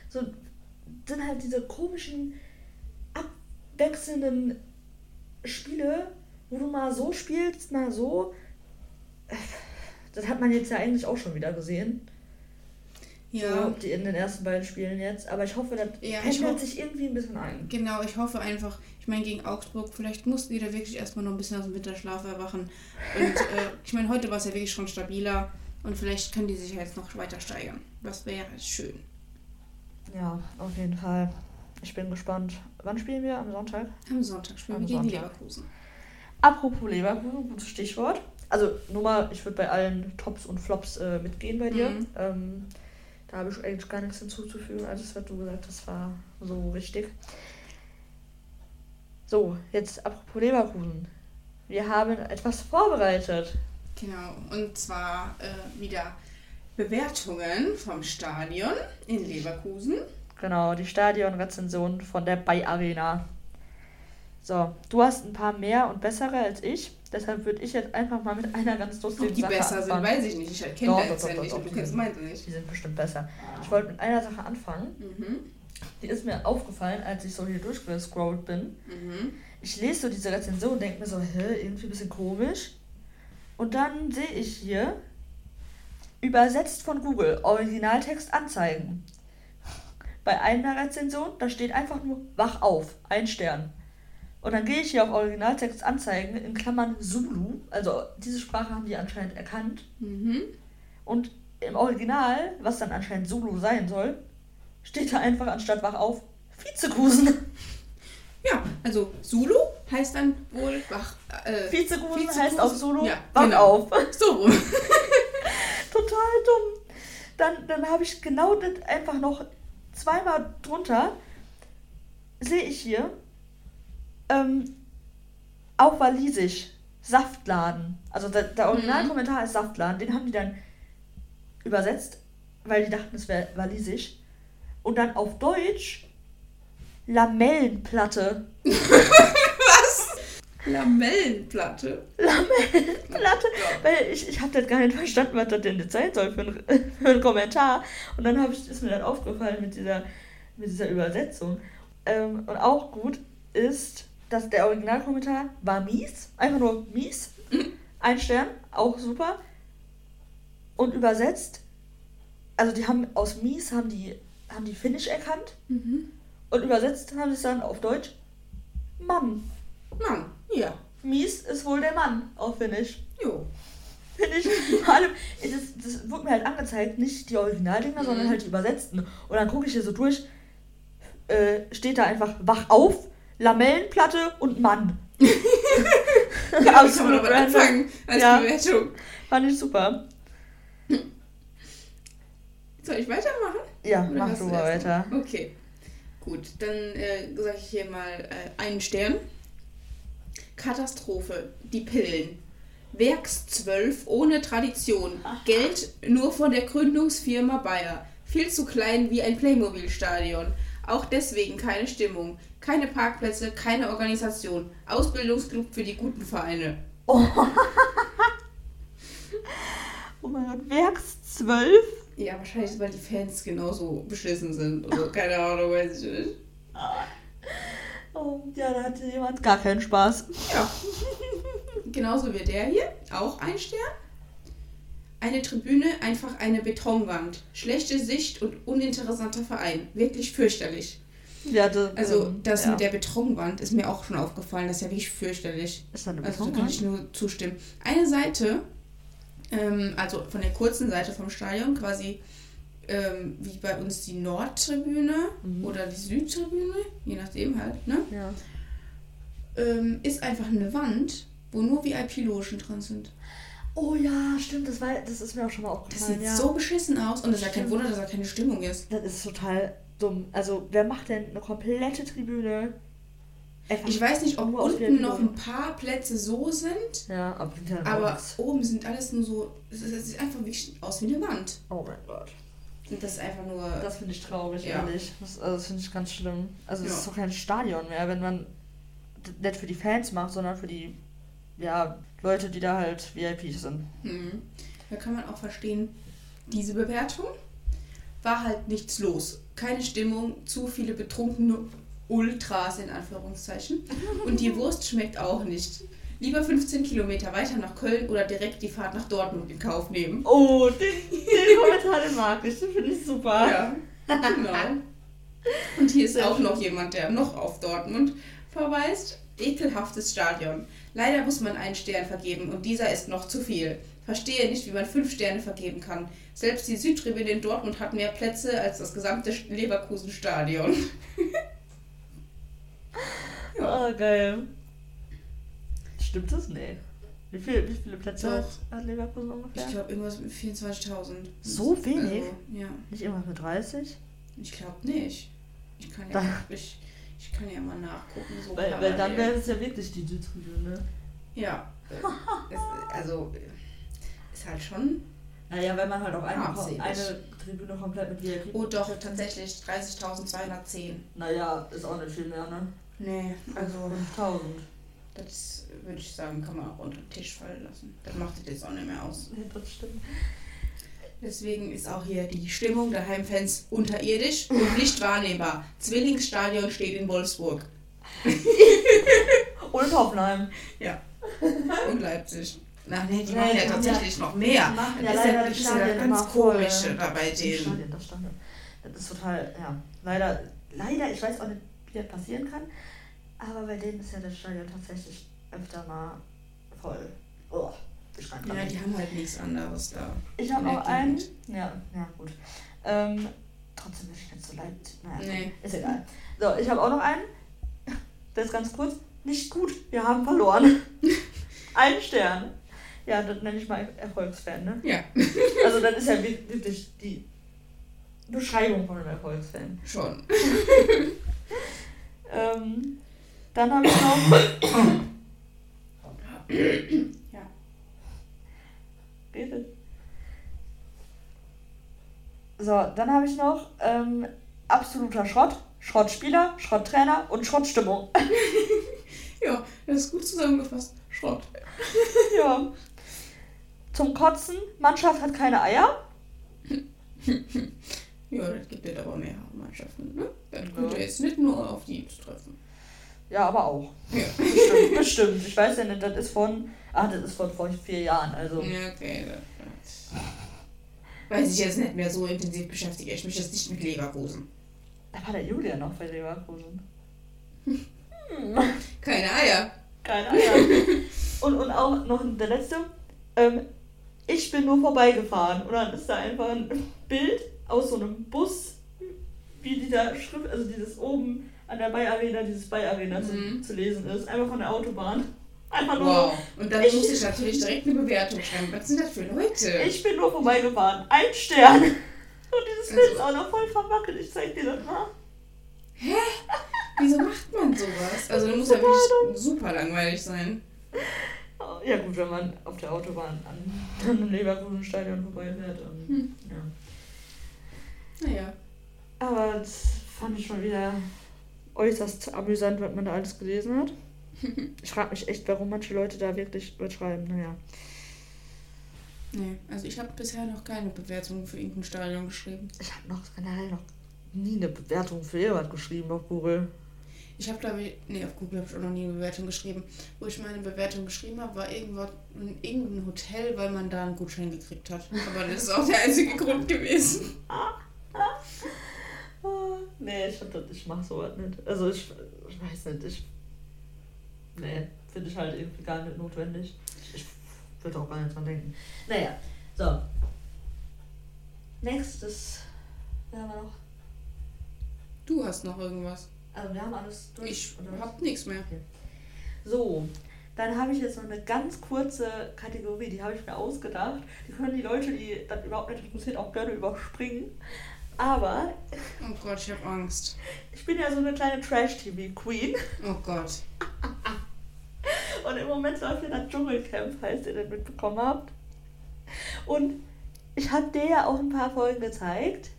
So sind halt diese komischen, abwechselnden Spiele, wo du mal so spielst, mal so. Das hat man jetzt ja eigentlich auch schon wieder gesehen. Ja. So, die in den ersten beiden Spielen jetzt. Aber ich hoffe, das Ja, pendelt sich irgendwie ein bisschen ein. Genau, ich hoffe einfach, ich meine, gegen Augsburg, vielleicht mussten die da wirklich erstmal noch ein bisschen aus dem Winterschlaf erwachen. Und <laughs> äh, ich meine, heute war es ja wirklich schon stabiler und vielleicht können die sich jetzt noch weiter steigern. Das wäre schön. Ja, auf jeden Fall. Ich bin gespannt. Wann spielen wir? Am Sonntag? Am Sonntag spielen Am wir gegen Sonntag. Leverkusen. Apropos Leverkusen, gutes Stichwort. Also nur mal, ich würde bei allen Tops und Flops äh, mitgehen bei dir. Mhm. Ähm, da habe ich eigentlich gar nichts hinzuzufügen. Alles, was du gesagt hast, war so richtig. So, jetzt apropos Leverkusen. Wir haben etwas vorbereitet. Genau, und zwar äh, wieder Bewertungen vom Stadion in Leverkusen. Genau, die Stadionrezension von der Bay Arena. So, du hast ein paar mehr und bessere als ich. Deshalb würde ich jetzt einfach mal mit einer ganz Ob lustigen die Sache besser sind, anfangen. weiß ich nicht. Ich kenne doch, ja nicht und du die kennst sind- meins nicht. Die sind bestimmt besser. Ich wollte mit einer Sache anfangen. Mhm. Die ist mir aufgefallen, als ich so hier durchgescrollt bin. Mhm. Ich lese so diese Rezension und denke mir so, hä, irgendwie ein bisschen komisch. Und dann sehe ich hier, übersetzt von Google, Originaltext anzeigen. Bei einer Rezension, da steht einfach nur, wach auf, ein Stern. Und dann gehe ich hier auf Originaltext anzeigen, in Klammern Zulu, also diese Sprache haben die anscheinend erkannt. Mhm. Und im Original, was dann anscheinend Zulu sein soll, steht da einfach anstatt wach auf, Vizekusen. Ja, also Zulu heißt dann wohl wach. Äh, Vizekusen Vizekusen, heißt auf Zulu, ja, wach genau. auf. so rum. <laughs> Total dumm. Dann, dann habe ich genau das einfach noch zweimal drunter, sehe ich hier, ähm, auf Walisisch, Saftladen. Also der, der Originalkommentar ist Saftladen, den haben die dann übersetzt, weil die dachten, es wäre Walisisch. Und dann auf Deutsch Lamellenplatte. <laughs> Lamellenplatte. Lamellenplatte? Weil ich, ich habe das gar nicht verstanden, was das denn jetzt sein soll für ein, <laughs> für ein Kommentar. Und dann hab ich, ist mir dann aufgefallen mit dieser, mit dieser Übersetzung. Ähm, und auch gut ist, dass der Originalkommentar war mies. Einfach nur mies. <laughs> Ein Stern, auch super. Und übersetzt, also die haben aus mies haben die, haben die Finnisch erkannt. Mhm. Und übersetzt haben sie es dann auf Deutsch Mann. Mann, ja. Mies ist wohl der Mann auf Finnisch. Jo. Finde ich. <laughs> Vor allem, das, das wurde mir halt angezeigt, nicht die Originaldinger, sondern Mhm. halt die übersetzten. Und dann gucke ich hier so durch, äh, steht da einfach wach auf, Lamellenplatte und Mann. <laughs> Kann man Absolut aber random. anfangen als Ja. Bewertung. Fand ich super. Soll ich weitermachen? Ja, Oder mach du mal weiter. Okay. Gut, dann äh, sage ich hier mal äh, einen Stern. Katastrophe. Die Pillen. Werks 12 ohne Tradition. Geld nur von der Gründungsfirma Bayer. Viel zu klein wie ein Playmobil-Stadion. Auch deswegen keine Stimmung. Keine Parkplätze, keine Organisation. Ausbildungsclub für die guten Vereine. Oh mein Gott, Werks 12? Ja, wahrscheinlich, weil die Fans genauso beschissen sind. Oder keine Ahnung, weiß ich nicht. Oh, ja, da hatte jemand gar keinen Spaß. Ja. Genauso wie der hier, auch ein Stern. Eine Tribüne, einfach eine Betonwand. Schlechte Sicht und uninteressanter Verein. Wirklich fürchterlich. Ja, das, Also ähm, das ja. mit der Betonwand ist mir auch schon aufgefallen. Das ist ja wirklich fürchterlich. Ist da eine Also da kann Betonwand? ich nur zustimmen. Eine Seite, ähm, also von der kurzen Seite vom Stadion, quasi ähm, wie bei uns die Nordtribüne Mhm. oder die Südtribüne, je nachdem halt, ne? Ja. ähm, ist einfach eine Wand, wo nur VIP-Logen drin sind. Oh ja, stimmt, das, war, das ist mir auch schon mal Das aufgefallen. sieht ja. so beschissen aus und es ist ja kein. Wunder, dass da keine Stimmung ist. Das ist total dumm. Also, wer macht denn eine komplette Tribüne? Einfach Ich weiß nicht, ob unten noch ein paar Plätze so sind, Ja, aber aber oben sind alles nur so, es sieht einfach wirklich aus wie eine Wand. Oh mein Gott. Und das ist einfach nur, Das finde ich traurig, Ja. ehrlich. Das, also das finde ich ganz schlimm. Also, es Ja. ist doch kein Stadion mehr, wenn man d- nicht für die Fans macht, sondern für die ja, Leute, die da halt VIPs sind. hm, da kann man auch verstehen, diese Bewertung war halt nichts los. Keine Stimmung, zu viele betrunkene Ultras in Anführungszeichen. <laughs> Und die Wurst schmeckt auch nicht. Lieber 15 Kilometer weiter nach Köln oder direkt die Fahrt nach Dortmund in Kauf nehmen. Oh, den, den Kommentar, den mag ich. Den finde ich super. Ja, genau. Und hier ist auch noch jemand, der noch auf Dortmund verweist. Ekelhaftes Stadion. Leider muss man einen Stern vergeben und dieser ist noch zu viel. Verstehe nicht, wie man fünf Sterne vergeben kann. Selbst die Südtribüne in Dortmund hat mehr Plätze als das gesamte Leverkusen-Stadion. <laughs> Oh, geil. Stimmt das? Nee. Wie, viel, wie viele Plätze Doch. hat, Leverkusen ungefähr? Ich glaube, irgendwas mit 24.000. So wenig? Also, ja, Nicht irgendwas mit 30? ich glaube nicht. Ich kann, Da- ja, ich, ich kann ja mal nachgucken. So Weil, weil dann wäre es ja wirklich die Südtribüne. Ja. äh, <laughs> es, also, äh, ist halt schon. Naja, wenn man halt auch eine, eine Tribüne komplett mit VIP. Oh, doch, tatsächlich 30.210. Naja, ist auch nicht viel mehr, ne? Nee, also, 5000. das würde ich sagen, kann man auch unter den Tisch fallen lassen. Das macht es jetzt auch nicht mehr aus. Ja, das stimmt. Deswegen ist auch hier die Stimmung der Heimfans unterirdisch und nicht wahrnehmbar. Zwillingsstadion steht in Wolfsburg. <laughs> Und Hoffenheim. Ja. Und Leipzig. Na, nee, die machen ja tatsächlich noch mehr. die machen Das ja leider das die ist ja Stadien ganz voll. komische da bei Das denen. Stadion, das Stadion. Das ist total, ja. Leider, leider, ich weiß auch nicht, wie das passieren kann. Aber bei denen ist ja das Stadion tatsächlich öfter mal voll. Oh, ich kann Ja, die haben halt nichts anderes da. Ich habe der einen. Ja, ja, gut. Ähm, trotzdem bin ich jetzt so leid. Naja, Nee. ist egal. So, ich habe auch noch einen. Das ist ganz kurz. Nicht gut, wir haben verloren. <laughs> Ein Stern. Ja, das nenne ich mal Erfolgsfan, ne? Ja, Also, das ist ja wi- wirklich die Beschreibung von einem Erfolgsfan. schon. <laughs> Ähm, dann habe ich noch. <coughs> Bitte. So, dann habe ich noch ähm, absoluter Schrott, Schrottspieler, Schrotttrainer und Schrottstimmung. <laughs> Ja, das ist gut zusammengefasst. Schrott. <laughs> Ja. Zum Kotzen, Mannschaft hat keine Eier. <laughs> Ja, das gibt es aber mehr Mannschaften. Ne? Das könnte jetzt nicht nur auf die treffen. Ja, aber auch. Ja. <laughs> Bestimmt, bestimmt. Ich weiß ja nicht, das ist von. Ah, das ist von vor vier Jahren, also. Ja, okay. Das, weiß ich jetzt nicht mehr so intensiv beschäftige ich mich jetzt nicht mit Leverkusen. Da war der Julia noch bei Leverkusen. Keine Eier. Keine Eier. <laughs> und, und auch noch der letzte. Ähm, ich bin nur vorbeigefahren. Und dann ist da einfach ein Bild aus so einem Bus, wie die da Schrift, also dieses oben an der Bay Arena, dieses Bay Arena Mhm. zu, zu lesen ist. Einfach von der Autobahn. <laughs> Einfach nur. Wow. Und dann Ich- muss ich natürlich direkt eine Bewertung schreiben. Was sind das für Leute? Ich bin nur vorbeigefahren. Ein Stern. <laughs> Und dieses Bild Also- ist auch noch voll verwackelt. Ich zeig dir das mal. Wieso macht man sowas? Also, das muss ja wirklich super langweilig sein. Oh, Ja gut, wenn man auf der Autobahn an <laughs> an einem Leverkusen-Stadion vorbeifährt. Hm. ja. Naja. Aber das fand ich schon wieder äußerst amüsant, was man da alles gelesen hat. <laughs> Ich frage mich echt, warum manche Leute da wirklich übertreiben. Naja. Nee, also ich habe bisher noch keine Bewertung für irgendein Stadion geschrieben. Ich habe noch generell noch nie eine Bewertung für jemand geschrieben auf Google. Ich habe glaube ich, nee, auf Google habe ich auch noch nie eine Bewertung geschrieben. Wo ich meine Bewertung geschrieben habe, war irgendwo in irgendein Hotel, weil man da einen Gutschein gekriegt hat. Aber das ist auch der einzige Grund gewesen. <laughs> Nee, ich, ich mach sowas nicht. Also ich, ich weiß nicht, ich. Nee, finde ich halt irgendwie gar nicht notwendig. Ich würde auch gar nicht dran denken. Naja, so. Nächstes. Wir haben wir noch. Du hast noch irgendwas. Also wir haben alles durch. Ich oder hab nichts mehr. So, dann habe ich jetzt noch eine ganz kurze Kategorie, die habe ich mir ausgedacht. Die können die Leute, die das überhaupt nicht interessiert, auch gerne überspringen. Aber Oh Gott, ich habe Angst. ich bin ja so eine kleine Trash-TV-Queen. Oh Gott. <laughs> Und im Moment läuft ja das Dschungelcamp, falls ihr das mitbekommen habt. Und ich habe dir ja auch ein paar Folgen gezeigt.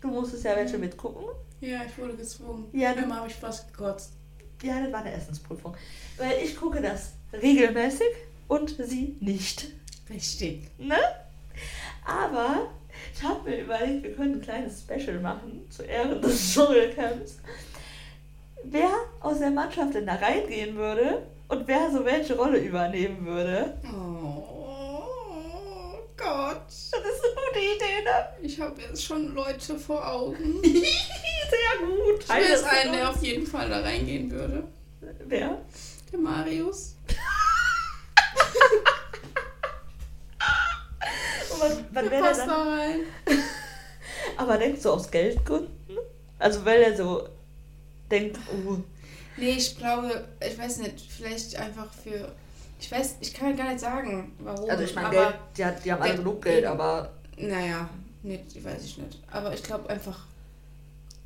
Du musstest ja welche mitgucken. Ja, ich wurde gezwungen. Ja, Einmal habe ich fast gekotzt. Ja, das war eine Essensprüfung. Weil ich gucke das regelmäßig und sie nicht. Richtig. Ne? Aber ich habe mir überlegt, wir können ein kleines Special machen zu Ehren des Dschungelcamps. Wer aus der Mannschaft denn da reingehen würde und wer so welche Rolle übernehmen würde. Oh Gott. Das ist eine gute Idee, ne? Ich habe jetzt schon Leute vor Augen. <laughs> Sehr gut. Ich weiß einen, der auf jeden Fall da reingehen würde. Wer? Der Marius. <laughs> Und was, was Der wäre passt dann? da rein. <laughs> Aber denkst du aus Geldgründen? Also weil er so denkt, oh, Nee, ich glaube, ich weiß nicht, vielleicht einfach für. Ich weiß, ich kann gar nicht sagen, warum. also ich meine, aber, Geld, die, hat, die haben alle genug Geld, aber Naja, nee, weiß ich nicht. Aber ich glaube einfach.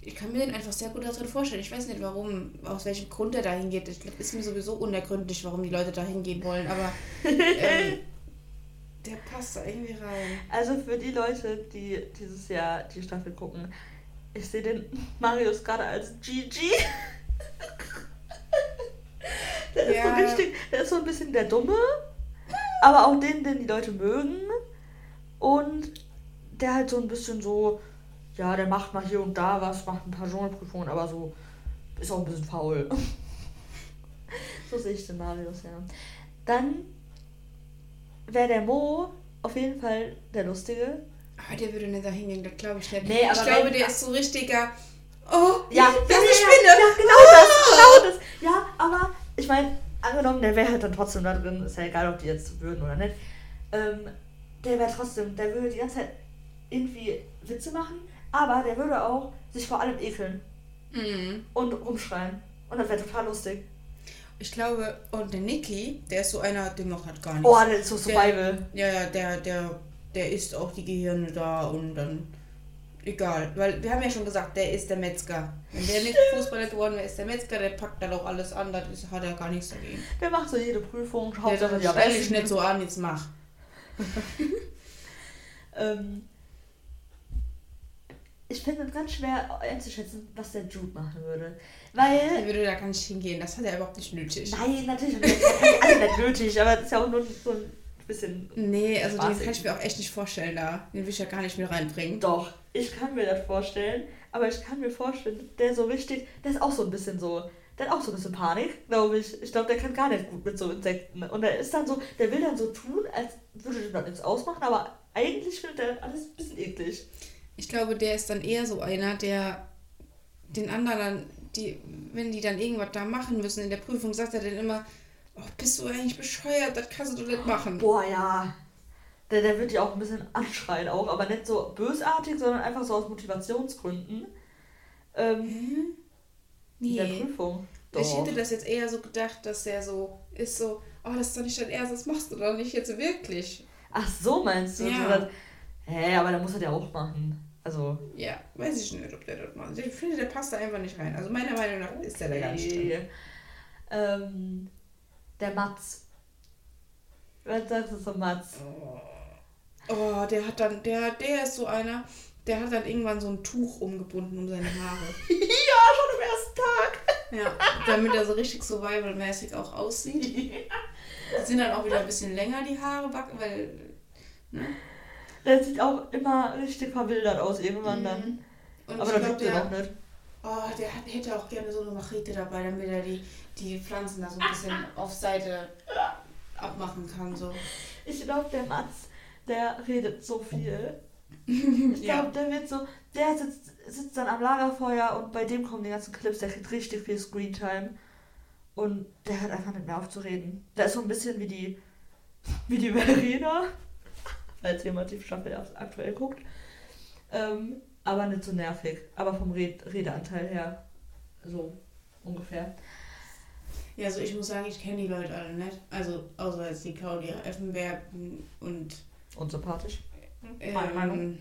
Ich kann mir den einfach sehr gut darin vorstellen. Ich weiß nicht, warum, aus welchem Grund er da hingeht. Ich glaube, ist mir sowieso unergründlich, warum die Leute da hingehen wollen. Aber <laughs> ähm, der passt da irgendwie rein. Also für die Leute, die dieses Jahr die Staffel gucken, ich sehe den Marius gerade als Gigi. <laughs> der ist Ja. so richtig, der ist so ein bisschen der Dumme, aber auch den, den die Leute mögen. Und der halt so ein bisschen so, ja, der macht mal hier und da was, macht ein paar Dschungelprüfungen, aber so ist auch ein bisschen faul. <laughs> so sehe ich den Marius, ja. Dann wäre der Mo auf jeden Fall der Lustige. Aber der würde nicht da hingehen, das glaube ich nicht. Nee, aber ich glaube, der ist so richtiger. Oh, Ja, das ist ja, Spinne. Ja, genau das, genau das. Ja, aber ich meine, angenommen, der wäre halt dann trotzdem da drin, ist ja egal, ob die jetzt würden oder nicht. Ähm, der wäre trotzdem, der würde die ganze Zeit irgendwie Witze machen, aber der würde auch sich vor allem ekeln Mhm. und rumschreien. Und das wäre total lustig. Ich glaube, und der Niki, der ist so einer, dem macht halt gar nichts. Oh, der ist so Survival. Ja, ja, der, der, der isst auch die Gehirne da und dann. Egal, weil wir haben ja schon gesagt, der ist der Metzger. Wenn der nicht <laughs> Fußballer geworden wäre, ist der Metzger, der packt dann auch alles an, das ist, hat er gar nichts dagegen. Der macht so jede Prüfung, Der am stell dich besten. nicht so an, jetzt mach. <laughs> Ähm, ich finde es ganz schwer einzuschätzen, was der Jude machen würde. Weil. Er würde da gar nicht hingehen, das hat er überhaupt nicht nötig. Nein, natürlich hat er alle nicht nötig, aber das ist ja auch nur so ein bisschen. Nee, also den kann ich mir auch echt nicht vorstellen da. Den will ich ja gar nicht mehr reinbringen. Doch, ich kann mir das vorstellen, aber ich kann mir vorstellen, der so richtig, der ist auch so ein bisschen so. Der hat auch so ein bisschen Panik, glaube ich. Ich glaube, der kann gar nicht gut mit so Insekten. Und er ist dann so, der will dann so tun, als würde er das nichts ausmachen, aber eigentlich findet er alles ein bisschen eklig. Ich glaube, der ist dann eher so einer, der den anderen dann, die, wenn die dann irgendwas da machen müssen in der Prüfung, sagt er dann immer, oh, bist du eigentlich bescheuert, das kannst du nicht machen. Boah, ja. Der, der wird ja auch ein bisschen <laughs> anschreien auch, aber nicht so bösartig, sondern einfach so aus Motivationsgründen. Ähm, nee. In der Prüfung. Doch. Ich hätte das jetzt eher so gedacht, dass der so ist so, oh, das ist doch nicht dein Ernst, das machst du doch nicht jetzt wirklich. Ach so meinst du? Ja. Hä, aber der muss das ja auch machen. Also. Ja, weiß ich nicht, ob der das macht. Ich finde, der passt da einfach nicht rein. Also meiner Meinung nach ist der da gar nicht drin. Ähm, der Matz. Was sagst du zum Matz? Oh. oh, der hat dann, der, der ist so einer, der hat dann irgendwann so ein Tuch umgebunden um seine Haare. <laughs> ja, schon am ersten Tag. Ja, damit er so richtig survival-mäßig auch aussieht. <laughs> Sind dann auch wieder ein bisschen länger, die Haare, weil. Ne? Der sieht auch immer richtig verwildert aus irgendwann mhm. dann. Und Aber das tut er auch nicht. Oh, der hat, hätte auch gerne so eine Machete dabei, damit er die, die Pflanzen da so ein bisschen auf Seite abmachen kann. So. Ich glaube, der Mats, der redet so viel. <laughs> Ich glaube, ja. der wird so, der sitzt, sitzt dann am Lagerfeuer und bei dem kommen die ganzen Clips, der kriegt richtig viel Screentime. Und der hört einfach nicht mehr auf zu reden. Der ist so ein bisschen wie die, wie die Verena falls jemand die Staffel aktuell guckt. Ähm, aber nicht so nervig. Aber vom Red Redeanteil her so ungefähr. Ja, also ich muss sagen, ich kenne die Leute alle nicht. Also außer jetzt die Claudia Effenberg und. Unsympathisch. Ähm,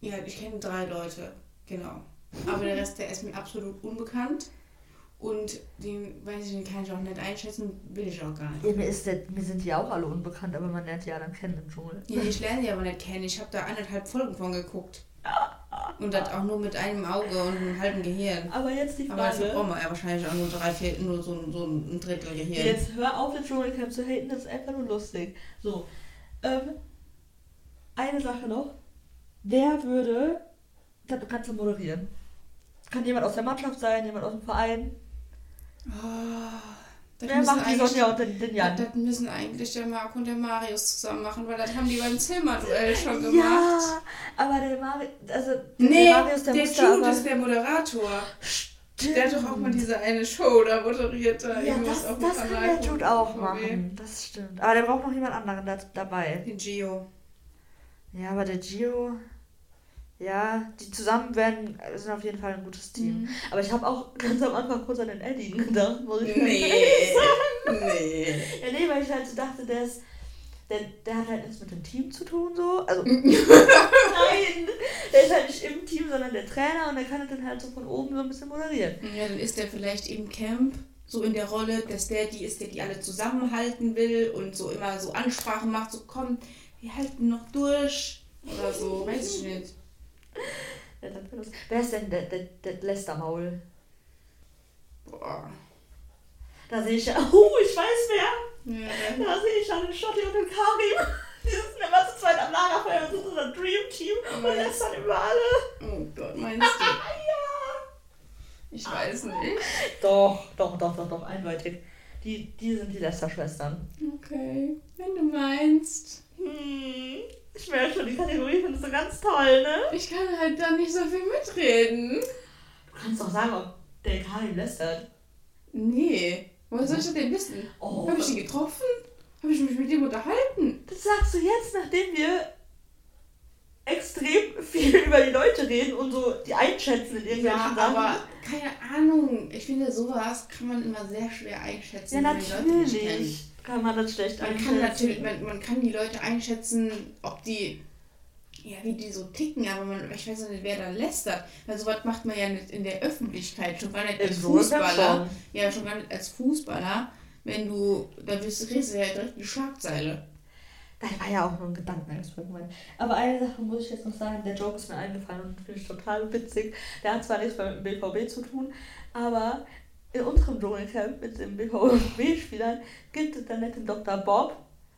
ja, ich kenne drei Leute, genau. Aber der Rest, der ist mir absolut unbekannt. Und den, weiß ich, den kann ich auch nicht einschätzen, will ich auch gar nicht. Ja, mir, ist der, mir sind die auch alle unbekannt, aber man lernt die ja dann kennen im Dschungel. Ja, ich lerne die aber nicht kennen. Ich habe da anderthalb Folgen von geguckt. Und das auch nur mit einem Auge und einem halben Gehirn. Aber jetzt die Frage. Aber dafür braucht man ja wahrscheinlich auch nur drei, vier, nur so, so ein Drittel Gehirn. Jetzt hör auf, den Dschungelcamp zu haten, das ist einfach nur lustig. So. Ähm, eine Sache noch. Wer würde das Ganze moderieren? Kann jemand aus der Mannschaft sein, jemand aus dem Verein? Oh, Wer macht die Sonja und den, den Jan? Das müssen eigentlich der Marco und der Marius zusammen machen, weil das haben die beim Zimmerduell schon gemacht. Ja, aber der Marius, also nee, der Marius, der, der Jude ist der Moderator. Stimmt. Der hat doch auch mal diese eine Show da moderiert. Da ja, das, auf das kann der Jude auch machen. Das stimmt. Aber der braucht noch jemand anderen da, dabei. Den Gio. Ja, aber der Gio... Ja, die zusammen werden, sind auf jeden Fall ein gutes Team. Mhm. Aber ich habe auch ganz am Anfang kurz an den Eddie gedacht, muss ich nee. sagen. Nee. Ja, nee, weil ich halt so dachte, der ist. Der, der hat halt nichts mit dem Team zu tun, so. Also. <laughs> nein! Der ist halt nicht im Team, sondern der Trainer und der kann dann halt so von oben so ein bisschen moderieren. Ja, dann ist der vielleicht im Camp so in der Rolle, dass der die ist, der die alle zusammenhalten will und so immer so Ansprachen macht, so komm, wir halten noch durch oder so, weiß ich nicht. Wer ist denn der, der, der Lästermaul? Boah. Da sehe ich ja. Oh, <laughs> ich weiß wer. Ja. Da sehe ich ja den Schotti und den Karim. <laughs> Die sitzen immer zu zweit am Lagerfeuer und sind so ein Dream Team oh, und lästern über alle. Oh Gott, meinst <laughs> du? ja. Ich weiß nicht. Doch, doch, doch, doch, doch, eindeutig. Die, die sind die Lester-Schwestern. Okay, wenn du meinst. Hm. Ich merke schon, die Kategorie findest du ganz toll, ne? Ich kann halt da nicht so viel mitreden. Du kannst doch sagen, ob der Karim lästert. Nee. Woher soll ich denn wissen? Oh. Habe ich ihn getroffen? Habe ich mich mit ihm unterhalten? Das sagst du jetzt, nachdem wir extrem viel über die Leute reden und so die einschätzen in irgendwelchen ja, Sachen. aber keine Ahnung. Ich finde, sowas kann man immer sehr schwer einschätzen. Ja, natürlich kann man das schlecht man einschätzen. Kann natürlich, man, man kann die Leute einschätzen, ob die, ja, wie die so ticken, aber man, ich weiß nicht, wer da lästert. Weil sowas macht man ja nicht in der Öffentlichkeit, schon gar nicht als Fußballer. Ja, schon gar nicht als Fußballer. Wenn du, da wirst, kriegst du ja direkt die Schlagzeile. Das war ja auch nur ein Gedankenexperiment. Aber eine Sache muss ich jetzt noch sagen, der Joke ist mir eingefallen und finde ich total witzig. Der hat zwar nichts mit dem BVB zu tun, aber in unserem Dschungelcamp mit den BVB-Spielern gibt es dann nicht den Dr. Bob,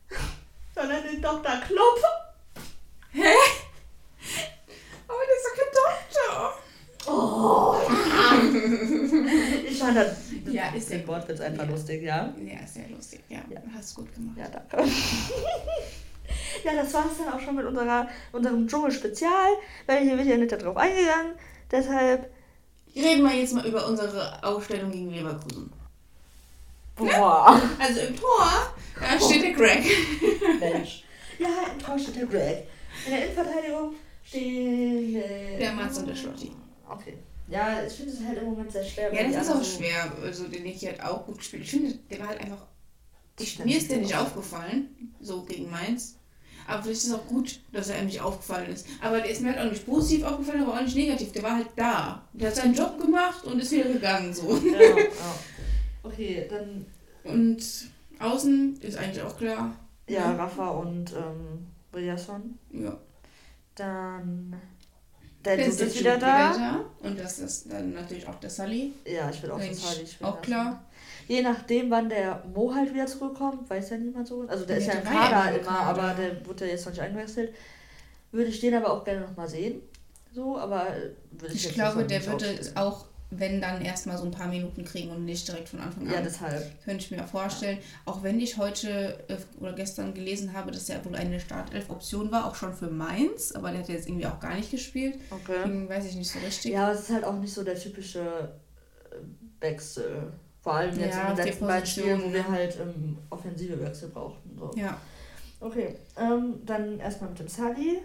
<laughs> sondern den Dr. Klopf. Hä? Aber der ist doch kein Doktor. Oh, ich fand das, Ja, ist den ja Wortwitz einfach Ja. lustig, ja. Ja, sehr lustig. Ja, Ja. hast gut gemacht. Ja, danke. <laughs> ja, das war es dann auch schon mit unserer, unserem Dschungel-Spezial, weil hier wird ja nicht darauf eingegangen. Deshalb, Reden wir jetzt mal über unsere Ausstellung gegen Leverkusen. boah, Also im Tor, da steht der Greg. Mensch. Ja, im Tor steht der Greg. In der Innenverteidigung stehen... Äh, Der Mats und der Schlotti. Okay. Ja, ich finde es halt im Moment sehr schwer. Ja, das ist auch so- schwer. Also den Nicky hat auch gut gespielt. Ich finde, der war halt einfach. Ich mir ist der nicht aufgefallen, so gegen Mainz. Aber vielleicht ist es auch gut, dass er ihm nicht aufgefallen ist. Aber der ist mir halt auch nicht positiv aufgefallen, aber auch nicht negativ. Der war halt da. Der hat seinen Job gemacht und ist wieder gegangen so. Ja, ja. Okay, dann Und außen ist eigentlich auch klar. ja, Rafa und ähm, Briasson. Ja. Dann der Dude ist wieder Jude da. Und das ist dann natürlich auch der Sully. Ja, ich will auch Eigentlich total spielen auch lassen. klar. Je nachdem, wann der Mo halt wieder zurückkommt, weiß ja niemand so. Also der Ja, ist ja der im Kader immer Kader. aber der wurde ja jetzt noch nicht eingewechselt. Würde ich den aber auch gerne nochmal sehen. So, aber äh, würde ich Ich glaube, der würde nicht auch, wenn dann erstmal so ein paar Minuten kriegen und nicht direkt von Anfang an. Ja, deshalb. Könnte ich mir vorstellen. Auch wenn ich heute äh, oder gestern gelesen habe, dass er wohl eine Startelf-Option war, auch schon für Mainz, aber der hat jetzt irgendwie auch gar nicht gespielt. Okay. Deswegen weiß ich nicht so richtig. Ja, aber es ist halt auch nicht so der typische äh, Wechsel. Vor allem jetzt Ja, in den letzten beiden Spielen, wo wir ne? halt ähm, offensive Wechsel brauchten. So. Ja. Okay, ähm, dann erstmal mit dem Sally,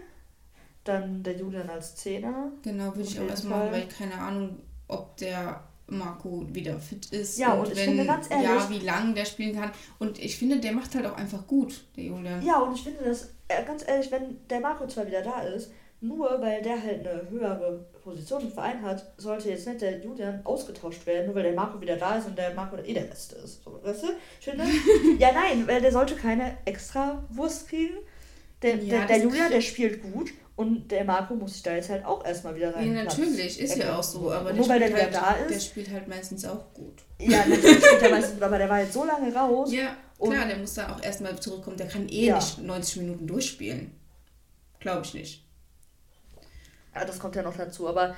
dann der Julian als Zehner. Genau, würde ich auch erstmal, Fall. weil keine Ahnung, ob der Marco wieder fit ist. Ja, und ich finde ganz ehrlich- Ja, wie lange der spielen kann. Und ich finde, der macht halt auch einfach gut, der Julian. Ja, und ich finde das, äh, ganz ehrlich, wenn der Marco zwar wieder da ist, nur weil der halt eine höhere Position im Verein hat, sollte jetzt nicht der Julian ausgetauscht werden, nur weil der Marco wieder da ist und der Marco eh der Beste ist. So, weißt du? Ich finde, <laughs> ja, nein, weil der sollte keine extra Wurst kriegen. Der, Ja, der, der Julian, der spielt gut und der Marco muss sich da jetzt halt auch erstmal wieder rein. Ja, natürlich, ist ja auch so. Aber nur weil der wieder halt, da Der ist. spielt halt meistens auch gut. Ja, natürlich spielt er <laughs> meistens, aber der war jetzt so lange raus. Ja, klar, der muss dann auch erstmal zurückkommen. Der kann eh Ja. nicht 90 Minuten durchspielen. Glaube ich nicht. Ja, das kommt ja noch dazu, aber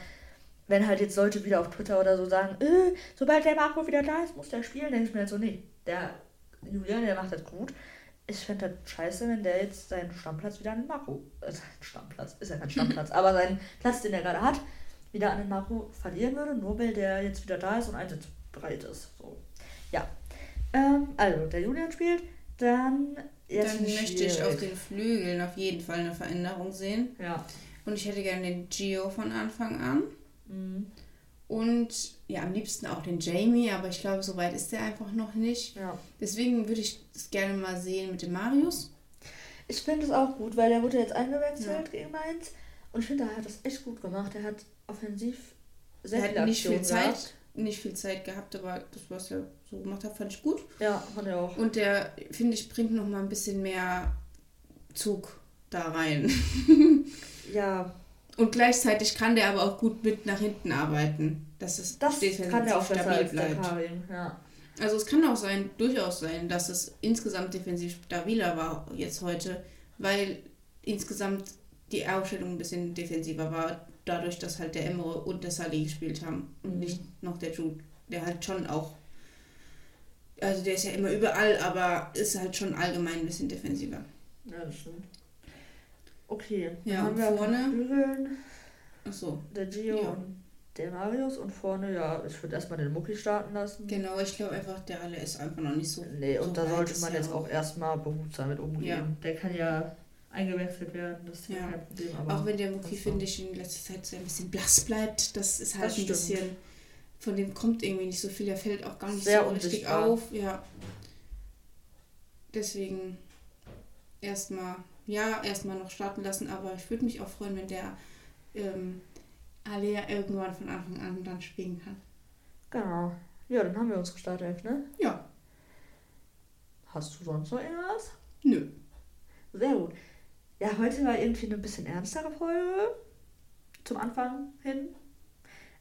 wenn halt jetzt Leute wieder auf Twitter oder so sagen, äh, sobald der Marco wieder da ist, muss der spielen, denke ich mir halt so, nee, der Julian, der macht das gut. Ich fände das scheiße, wenn der jetzt seinen Stammplatz wieder an den Marco, äh, seinen Stammplatz, ist ja kein <laughs> Stammplatz, aber seinen Platz, den er gerade hat, wieder an den Marco verlieren würde, nur weil der jetzt wieder da ist und einsatzbereit ist. So. Ja. Ähm, also, der Julian spielt, dann jetzt Dann möchte ich auf den Flügeln auf jeden Fall eine Veränderung sehen. Ja. Und ich hätte gerne den Gio von Anfang an. Mhm. Und ja, am liebsten auch den Jamie, aber ich glaube, so weit ist der einfach noch nicht. Ja. Deswegen würde ich es gerne mal sehen mit dem Marius. Ich finde es auch gut, weil der wurde jetzt eingewechselt gegen Mainz. Und ich finde, er hat das echt gut gemacht. Er hat offensiv sehr Er hat nicht viel Zeit, gehabt. nicht viel Zeit gehabt, aber das, was er so gemacht hat, fand ich gut. Ja, fand er auch. Und der, finde ich, bringt noch mal ein bisschen mehr Zug da rein. <laughs> Ja, Und gleichzeitig kann der aber auch gut mit nach hinten arbeiten, dass es das defensiv kann er auch stabil der bleibt. Ja. Also es kann auch sein, durchaus sein, dass es insgesamt defensiv stabiler war jetzt heute, weil insgesamt die Aufstellung ein bisschen defensiver war, dadurch, dass halt der Emre und der Salih gespielt haben und Mhm. nicht noch der Jude, der halt schon auch, also der ist ja immer überall, aber ist halt schon allgemein ein bisschen defensiver. ja, das stimmt. Okay, Ja, haben wir vorne? Flügeln Achso, der Gio Ja. und der Marius und vorne, ja, ich würde erstmal den Mucki starten lassen. genau, ich glaube einfach, der alle ist einfach noch nicht so. Nee, und so da sollte man jetzt auch erstmal behutsam mit umgehen. Ja. Der kann ja eingewechselt werden, das ist ja kein Problem. Aber Auch wenn der Mucki, finde ich, in letzter Zeit so ein bisschen blass bleibt, das ist halt Das ein stimmt. bisschen, von dem kommt irgendwie nicht so viel, der fällt auch gar nicht Sehr so richtig auf. Ja. Deswegen erstmal, ja erstmal noch starten lassen, aber ich würde mich auch freuen, wenn der ähm, Alea irgendwann von Anfang an dann spielen kann. Genau. Ja, dann haben wir unsere Startelf, ne? Ja. Hast du sonst noch irgendwas? Nö. Sehr gut. Ja, heute war irgendwie eine bisschen ernstere Folge. Zum Anfang hin.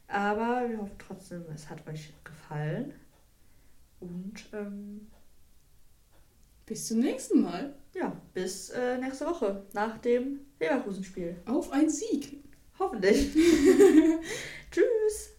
Aber wir hoffen trotzdem, es hat euch gefallen. Und ähm, bis zum nächsten Mal. Ja, bis äh, nächste Woche nach dem Leverkusen-Spiel. Auf ein Sieg! Hoffentlich. <laughs> <laughs> Tschüss!